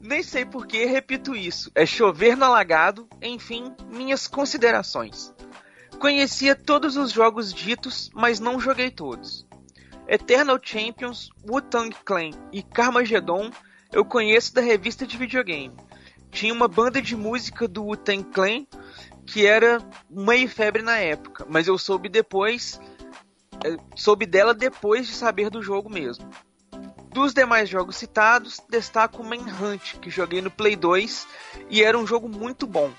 Nem sei por que repito isso. É chover no alagado. Enfim, minhas considerações. Conhecia todos os jogos ditos, mas não joguei todos. Eternal Champions, Wu-Tang Clan e Carmageddon eu conheço da revista de videogame. Tinha uma banda de música do Wu-Tang Clan que era meio febre na época, mas eu soube depois, eh, soube dela depois de saber do jogo mesmo. Dos demais jogos citados, destaco o Manhunt, que joguei no Play 2 e era um jogo muito bom,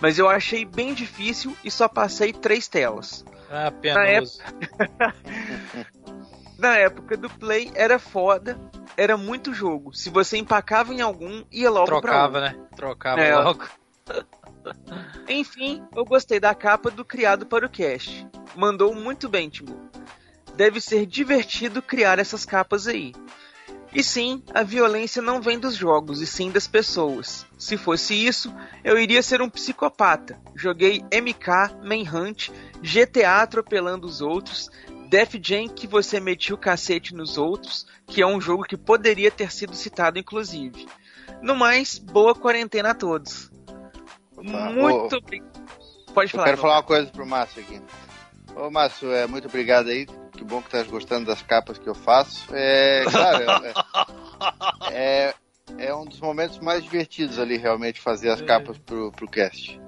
mas eu achei bem difícil e só passei três telas. Ah, Na penoso. Na época do Play era foda, era muito jogo. Se você empacava em algum, ia logo Trocava, pra né? Trocava É. logo. Enfim, eu gostei da capa do criado para o cast. Mandou muito bem, Timbu. deve ser divertido criar essas capas aí. E sim, a violência não vem dos jogos, e sim das pessoas. Se fosse isso, eu iria ser um psicopata. Joguei MK, Manhunt, GTA atropelando os outros, Def Jam que você metia o cacete nos outros, que é um jogo que poderia ter sido citado inclusive. No mais, boa quarentena a todos. Muito obrigado. Pode Eu falar. quero João. falar uma coisa pro Márcio aqui. Ô, Márcio, é, muito obrigado aí. Que bom que estás gostando das capas que eu faço. É, claro, é, é, é um dos momentos mais divertidos ali, realmente, fazer as capas pro, pro cast.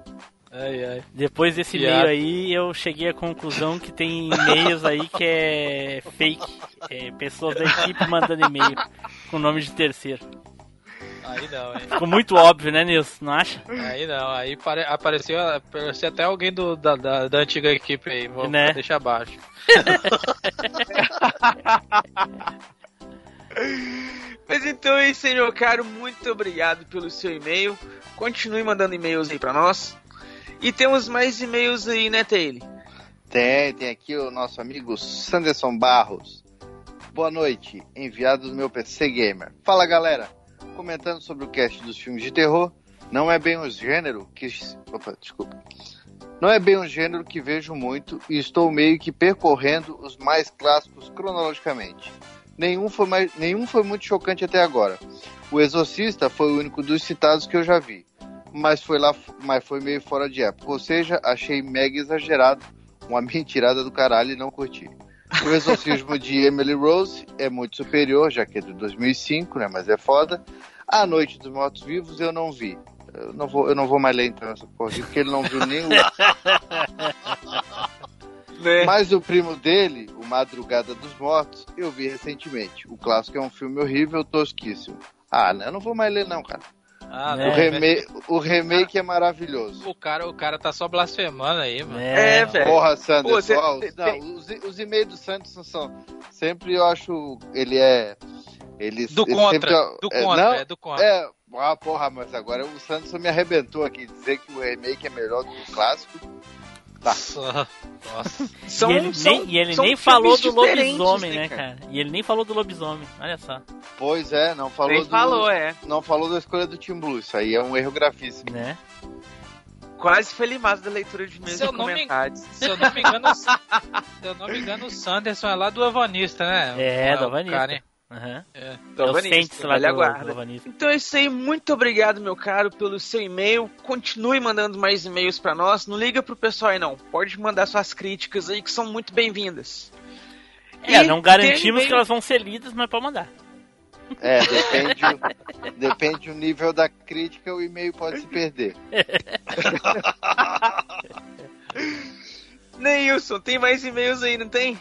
Ai, ai. Depois desse e-mail aí, eu cheguei à conclusão que tem e-mails aí que é fake. É pessoas da equipe mandando e-mail com nome de terceiro. Aí não, hein? Ficou muito óbvio, né, Nilson? Não acha? Aí não, aí pare- apareceu, apareceu até alguém do, da, da, da antiga equipe aí, vou Né? deixar abaixo. Mas então é isso aí, meu caro. Muito obrigado pelo seu e-mail. Continue mandando e-mails aí pra nós. E temos mais e-mails aí, né, Taylor? Tem, tem aqui o nosso amigo Sanderson Barros. Boa noite, enviado do meu PC Gamer. Fala galera, comentando sobre o cast dos filmes de terror, não é bem um gênero que. Opa, desculpa. Não é bem um gênero que vejo muito e estou meio que percorrendo os mais clássicos cronologicamente. Nenhum foi, mais, nenhum foi muito chocante até agora. O Exorcista foi o único dos citados que eu já vi, mas foi lá, mas foi meio fora de época. Ou seja, achei mega exagerado, uma mentirada do caralho e não curti. O Exorcismo de Emily Rose é muito superior, já que é de 2005, né? Mas é foda. A Noite dos Mortos Vivos eu não vi. Eu não vou, eu não vou mais ler então essa porra aqui, porque ele não viu nem o. Mas o primo dele, o Madrugada dos Mortos, eu vi recentemente. O clássico é um filme horrível, tosquíssimo. Ah, não, eu não vou mais ler não, cara. Ah, o, não, remake, o remake é maravilhoso. O cara, o cara tá só blasfemando aí, mano. É, velho. Porra, Sanderson. Pô, você- ó, os, não, os, os e-mails do Sanderson são. Sempre eu acho. Ele é. Ele, Do ele contra, sempre- do é, contra, não, é do contra. É, ah, porra, mas agora o Sanderson me arrebentou aqui. Dizer que o remake é melhor do que o clássico. Tá. e ele nem, e ele nem falou do lobisomem, né, cara? E ele nem falou do lobisomem, olha só. Pois é, não falou Nem do. falou, é. Não falou da escolha do Team Blue. Isso aí é um erro grafíssimo. Né? Quase foi limado da leitura de e não me- comentários. Se eu não me engano, se eu não me engano, o Sanderson é lá do Evanista, né? É, do o Evanista. cara, Aham. É. Então, É lá. Então é isso aí, muito obrigado, meu caro, pelo seu e-mail. Continue mandando mais e-mails pra nós. Não liga pro pessoal aí, não. Pode mandar suas críticas aí, que são muito bem-vindas. É, E não garantimos que elas vão ser lidas, mas pode mandar. É, depende, o- depende do nível da crítica, o e-mail pode se perder. Neilson, tem mais e-mails aí, não tem?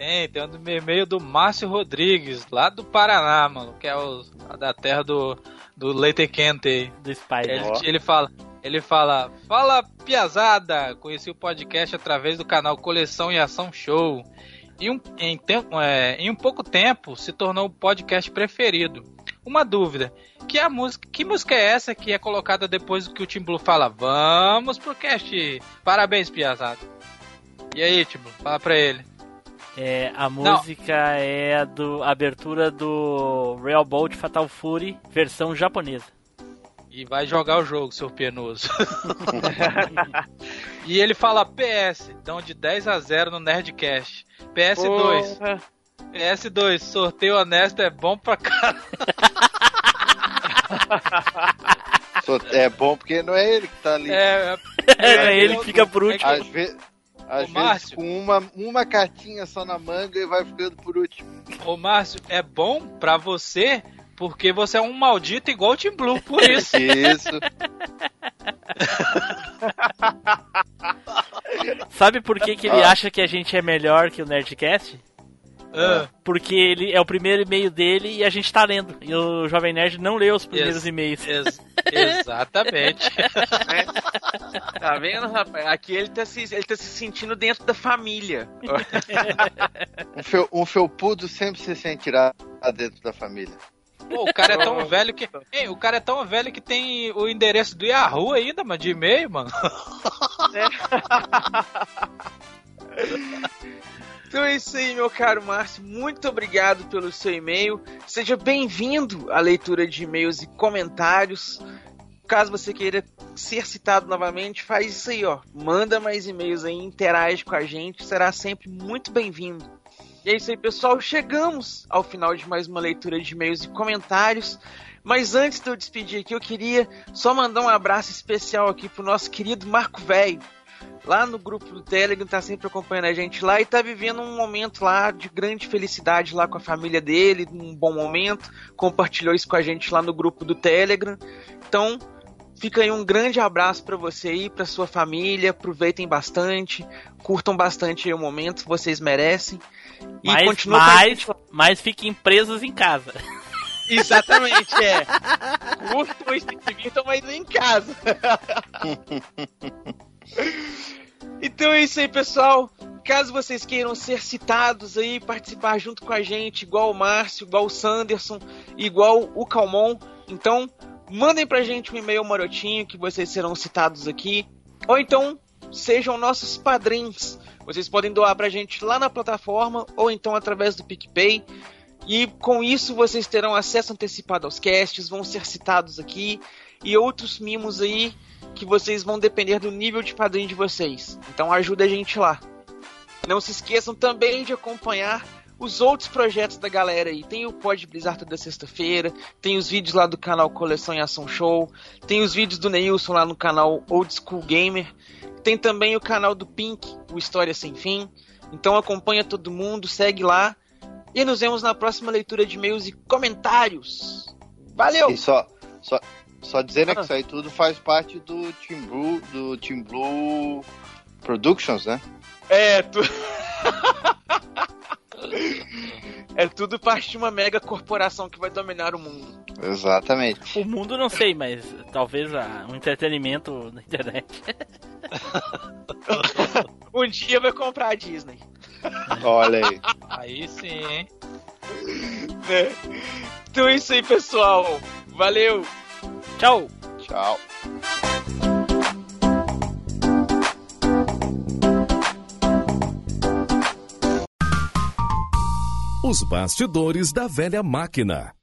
Tem, tem um e-mail do Márcio Rodrigues, lá do Paraná, mano, que é o, da terra do, do Leite Quente aí. Do Spider. Ele, ele fala, ele fala, fala piazada, conheci o podcast através do canal Coleção e Ação Show. E um, em, tempo, é, em um pouco tempo se tornou o podcast preferido. Uma dúvida, que a música, que música é essa que é colocada depois que o Tim Blue fala, vamos pro cast? Parabéns, piazada. E aí, Tim Blue, fala pra ele. É, a Não. música é a do a abertura do Real Bolt Fatal Fury, versão japonesa. E vai jogar o jogo, seu penoso. e ele fala PS, dão de 10 a 0 no Nerdcast. PS2. Porra. PS2, sorteio honesto é bom pra caralho. É bom porque não é ele que tá ali. É, É, ele que fica por último. Às, ve às vezes Márcio. com uma, uma cartinha só na manga e vai ficando por último. Ô Márcio, é bom pra você porque você é um maldito igual o Team Blue, por isso. Isso. Sabe por que, que ele Ah. acha que a gente é melhor que o Nerdcast? Ah. Porque ele é o primeiro e-mail dele e a gente tá lendo. E o Jovem Nerd não leu os primeiros Ex- e-mails. ex- exatamente. Tá vendo, rapaz? Aqui ele tá se, ele tá se sentindo dentro da família. Um, fel, um felpudo sempre se sentirá dentro da família. Pô, o cara é tão velho que. Ei, o cara é tão velho que tem o endereço do Yahoo ainda, mano, de e-mail, mano. Então é isso aí, meu caro Márcio. Muito obrigado pelo seu e-mail. Seja bem-vindo à leitura de e-mails e comentários. Caso você queira ser citado novamente, faz isso aí, ó. Manda mais e-mails aí, interage com a gente, será sempre muito bem-vindo. E é isso aí, pessoal. Chegamos ao final de mais uma leitura de e-mails e comentários. Mas antes de eu despedir aqui, eu queria só mandar um abraço especial aqui pro nosso querido Marco Velho. Lá no grupo do Telegram, tá sempre acompanhando a gente lá e tá vivendo um momento lá de grande felicidade lá com a família dele, um bom momento. Compartilhou isso com a gente lá no grupo do Telegram. Então, Fica aí um grande abraço para você aí, para sua família. Aproveitem bastante, curtam bastante aí o momento, vocês merecem. E Mas, continuem com a mas, gente lá. mas fiquem presos em casa. Exatamente, é. Curtam e se divirtam, mas em casa. Então é isso aí, pessoal. Caso vocês queiram ser citados aí, participar junto com a gente, igual o Márcio, igual o Sanderson, igual o Calmon, então mandem pra gente um e-mail marotinho que vocês serão citados aqui. Ou então sejam nossos padrinhos. Vocês podem doar pra gente lá na plataforma ou então através do PicPay. E com isso vocês terão acesso antecipado aos casts, vão ser citados aqui e outros mimos aí que vocês vão depender do nível de padrinho de vocês. Então ajuda a gente lá. Não se esqueçam também de acompanhar os outros projetos da galera aí. Tem o Pod Blizzard toda sexta-feira, tem os vídeos lá do canal Coleção em Ação Show, tem os vídeos do Neilson lá no canal Old School Gamer, tem também o canal do Pink, o História Sem Fim. Então acompanha todo mundo, segue lá. E nos vemos na próxima leitura de e-mails e comentários. Valeu! E só, só, só dizendo que isso aí tudo faz parte do Team Blue, do Team Blue Productions, né? É, tu... é tudo parte de uma mega corporação que vai dominar o mundo. Exatamente. O mundo não sei, mas talvez ah, um entretenimento na internet. Um dia vai comprar a Disney. Olha aí. Aí sim, hein? né? Então é isso aí, pessoal. Valeu! Tchau! Tchau. Os bastidores da velha máquina.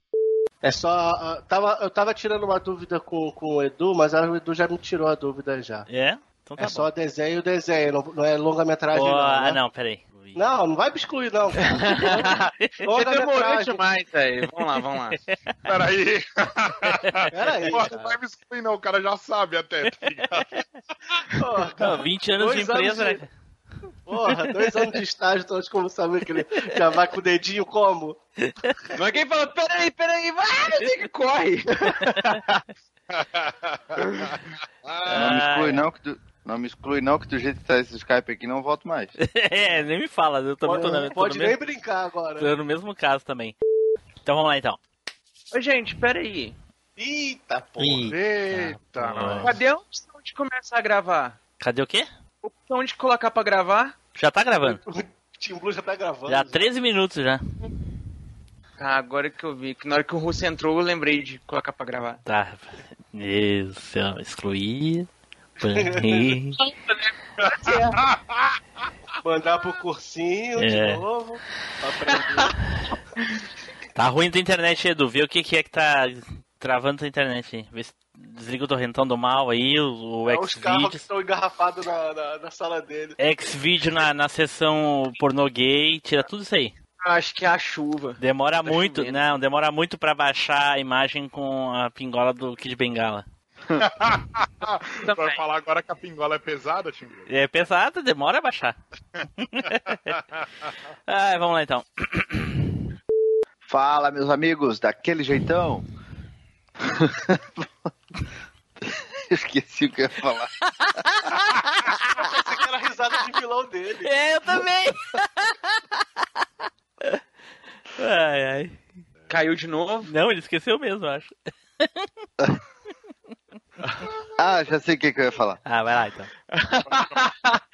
É só. ah, tava, eu tava tirando uma dúvida com, com o Edu, mas o Edu já me tirou a dúvida já. É? Então tá é bom. só desenho desenho, não, não é longa-metragem. Pô, não, ah, né? não, peraí. Não, não vai me excluir, não. Você demorou demais aí. Vamos lá, vamos lá. Peraí. Peraí, Pô, cara. não vai me excluir, não. O cara já sabe até. tá ligado? Porra. Não, 20 anos de empresa, anos né? Porra, dois anos de estágio, então acho como saber que ele já vai com o dedinho como? Mas quem falou, peraí, peraí, vai, meu Deus, que corre! Não me exclui não que tu, não me exclui não que do jeito que tá esse Skype aqui não volto mais. é, nem me fala, eu também tô, na, tô, pode nem mesmo, brincar agora. tô no mesmo caso também. Então vamos lá então. Ô, gente, peraí. Eita, porra. Eita, nós. Cadê a opção de começar a gravar? Cadê o quê? Opção de colocar pra gravar? Já tá gravando. O Team Blue já tá gravando. Já 13 minutos já. Ah, agora que eu vi, que na hora que o Russo entrou, eu lembrei de colocar pra gravar. Tá. Isso, excluir. Banir. Mandar pro cursinho É. de novo. aprender. Tá ruim tua internet, Edu. Vê o que, que é que tá travando tua internet aí. Vê se desliga o torrentão do mal aí, o, o É os carros que estão engarrafados na, na, na sala dele. Xvideo na, na seção pornô gay, tira tudo isso aí. Acho que é a chuva. Demora Tá muito, chovendo. não, demora muito pra baixar a imagem com a pingola do Kid Bengala. Vai falar agora que a pingola é pesada, Tim Blue? É pesado, demora a baixar. ah, vamos lá então. Fala, meus amigos, daquele jeitão. Esqueci o que eu ia falar. Essa aqui era a risada de vilão dele. É, eu também. ai, ai. Caiu de novo? Não, ele esqueceu mesmo, eu acho. Ah, já sei o que, que eu ia falar. Ah, vai lá então.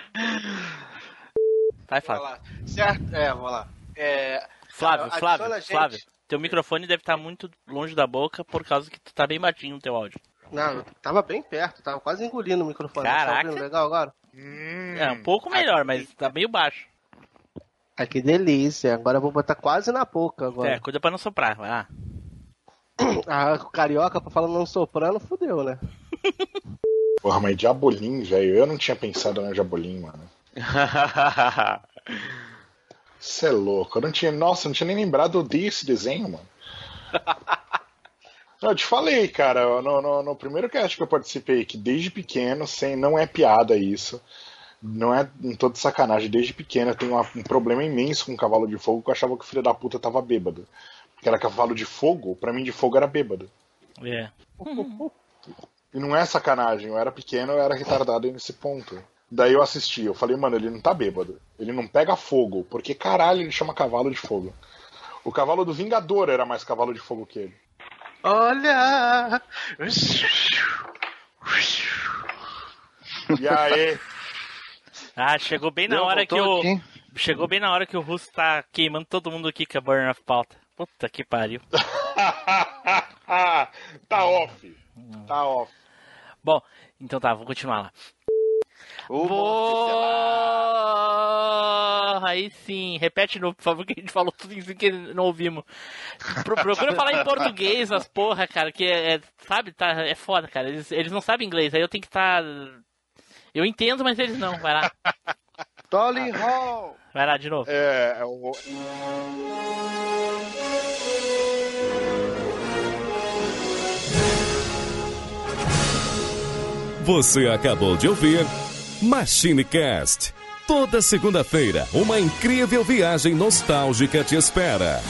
Vai, Flávio. lá. Certo? É, vamos lá. É, Flávio, Adiciona Flávio, gente. Flávio. Teu microfone deve estar muito longe da boca por causa que tu tá bem baixinho no teu áudio. não, eu tava bem perto, tava quase engolindo o microfone. Caraca. Tá legal agora? Hum, É, um pouco melhor, mas tá meio baixo. Ai, que delícia. Agora eu vou botar quase na boca É, agora. cuida pra não soprar, vai lá. Ah, o carioca, pra falar não soprando, fudeu, né? Porra, mas Diabolim, velho. Eu não tinha pensado no Diabolim, mano. Você é louco. Eu não tinha. Nossa, eu não tinha nem lembrado desse desenho, mano. Eu te falei, cara, no, no, no primeiro cast que eu participei, que desde pequeno, sem, não é piada isso. Não é em toda sacanagem. Desde pequeno eu tenho uma- um problema imenso com cavalo de fogo, que eu achava que o filho da puta tava bêbado. Porque era cavalo de fogo, pra mim de fogo era bêbado. É. E não é sacanagem, eu era pequeno, eu era retardado nesse ponto. Daí eu assisti, eu falei, mano, ele não tá bêbado. Ele não pega fogo, porque caralho ele chama cavalo de fogo. O cavalo do Vingador era mais cavalo de fogo que ele. Olha! E aí? Ah, chegou bem na Deu, hora que o. aqui. Chegou bem na hora que o Russo tá queimando todo mundo aqui com a Burn of Pauta. Puta que pariu. tá off. Tá off. Bom, então tá, vou continuar lá. O Boa! Aí sim, repete novo, por favor, que a gente falou tudo isso que não ouvimos. Pro- procura falar em português as porra, cara, que é, é- sabe, tá, é foda, cara. Eles, eles não sabem inglês, aí eu tenho que estar. Eu entendo, mas eles não. Vai lá, Tolly Hall. vai lá de novo. É, é o. Você acabou de ouvir MachineCast. Toda segunda-feira, uma incrível viagem nostálgica te espera.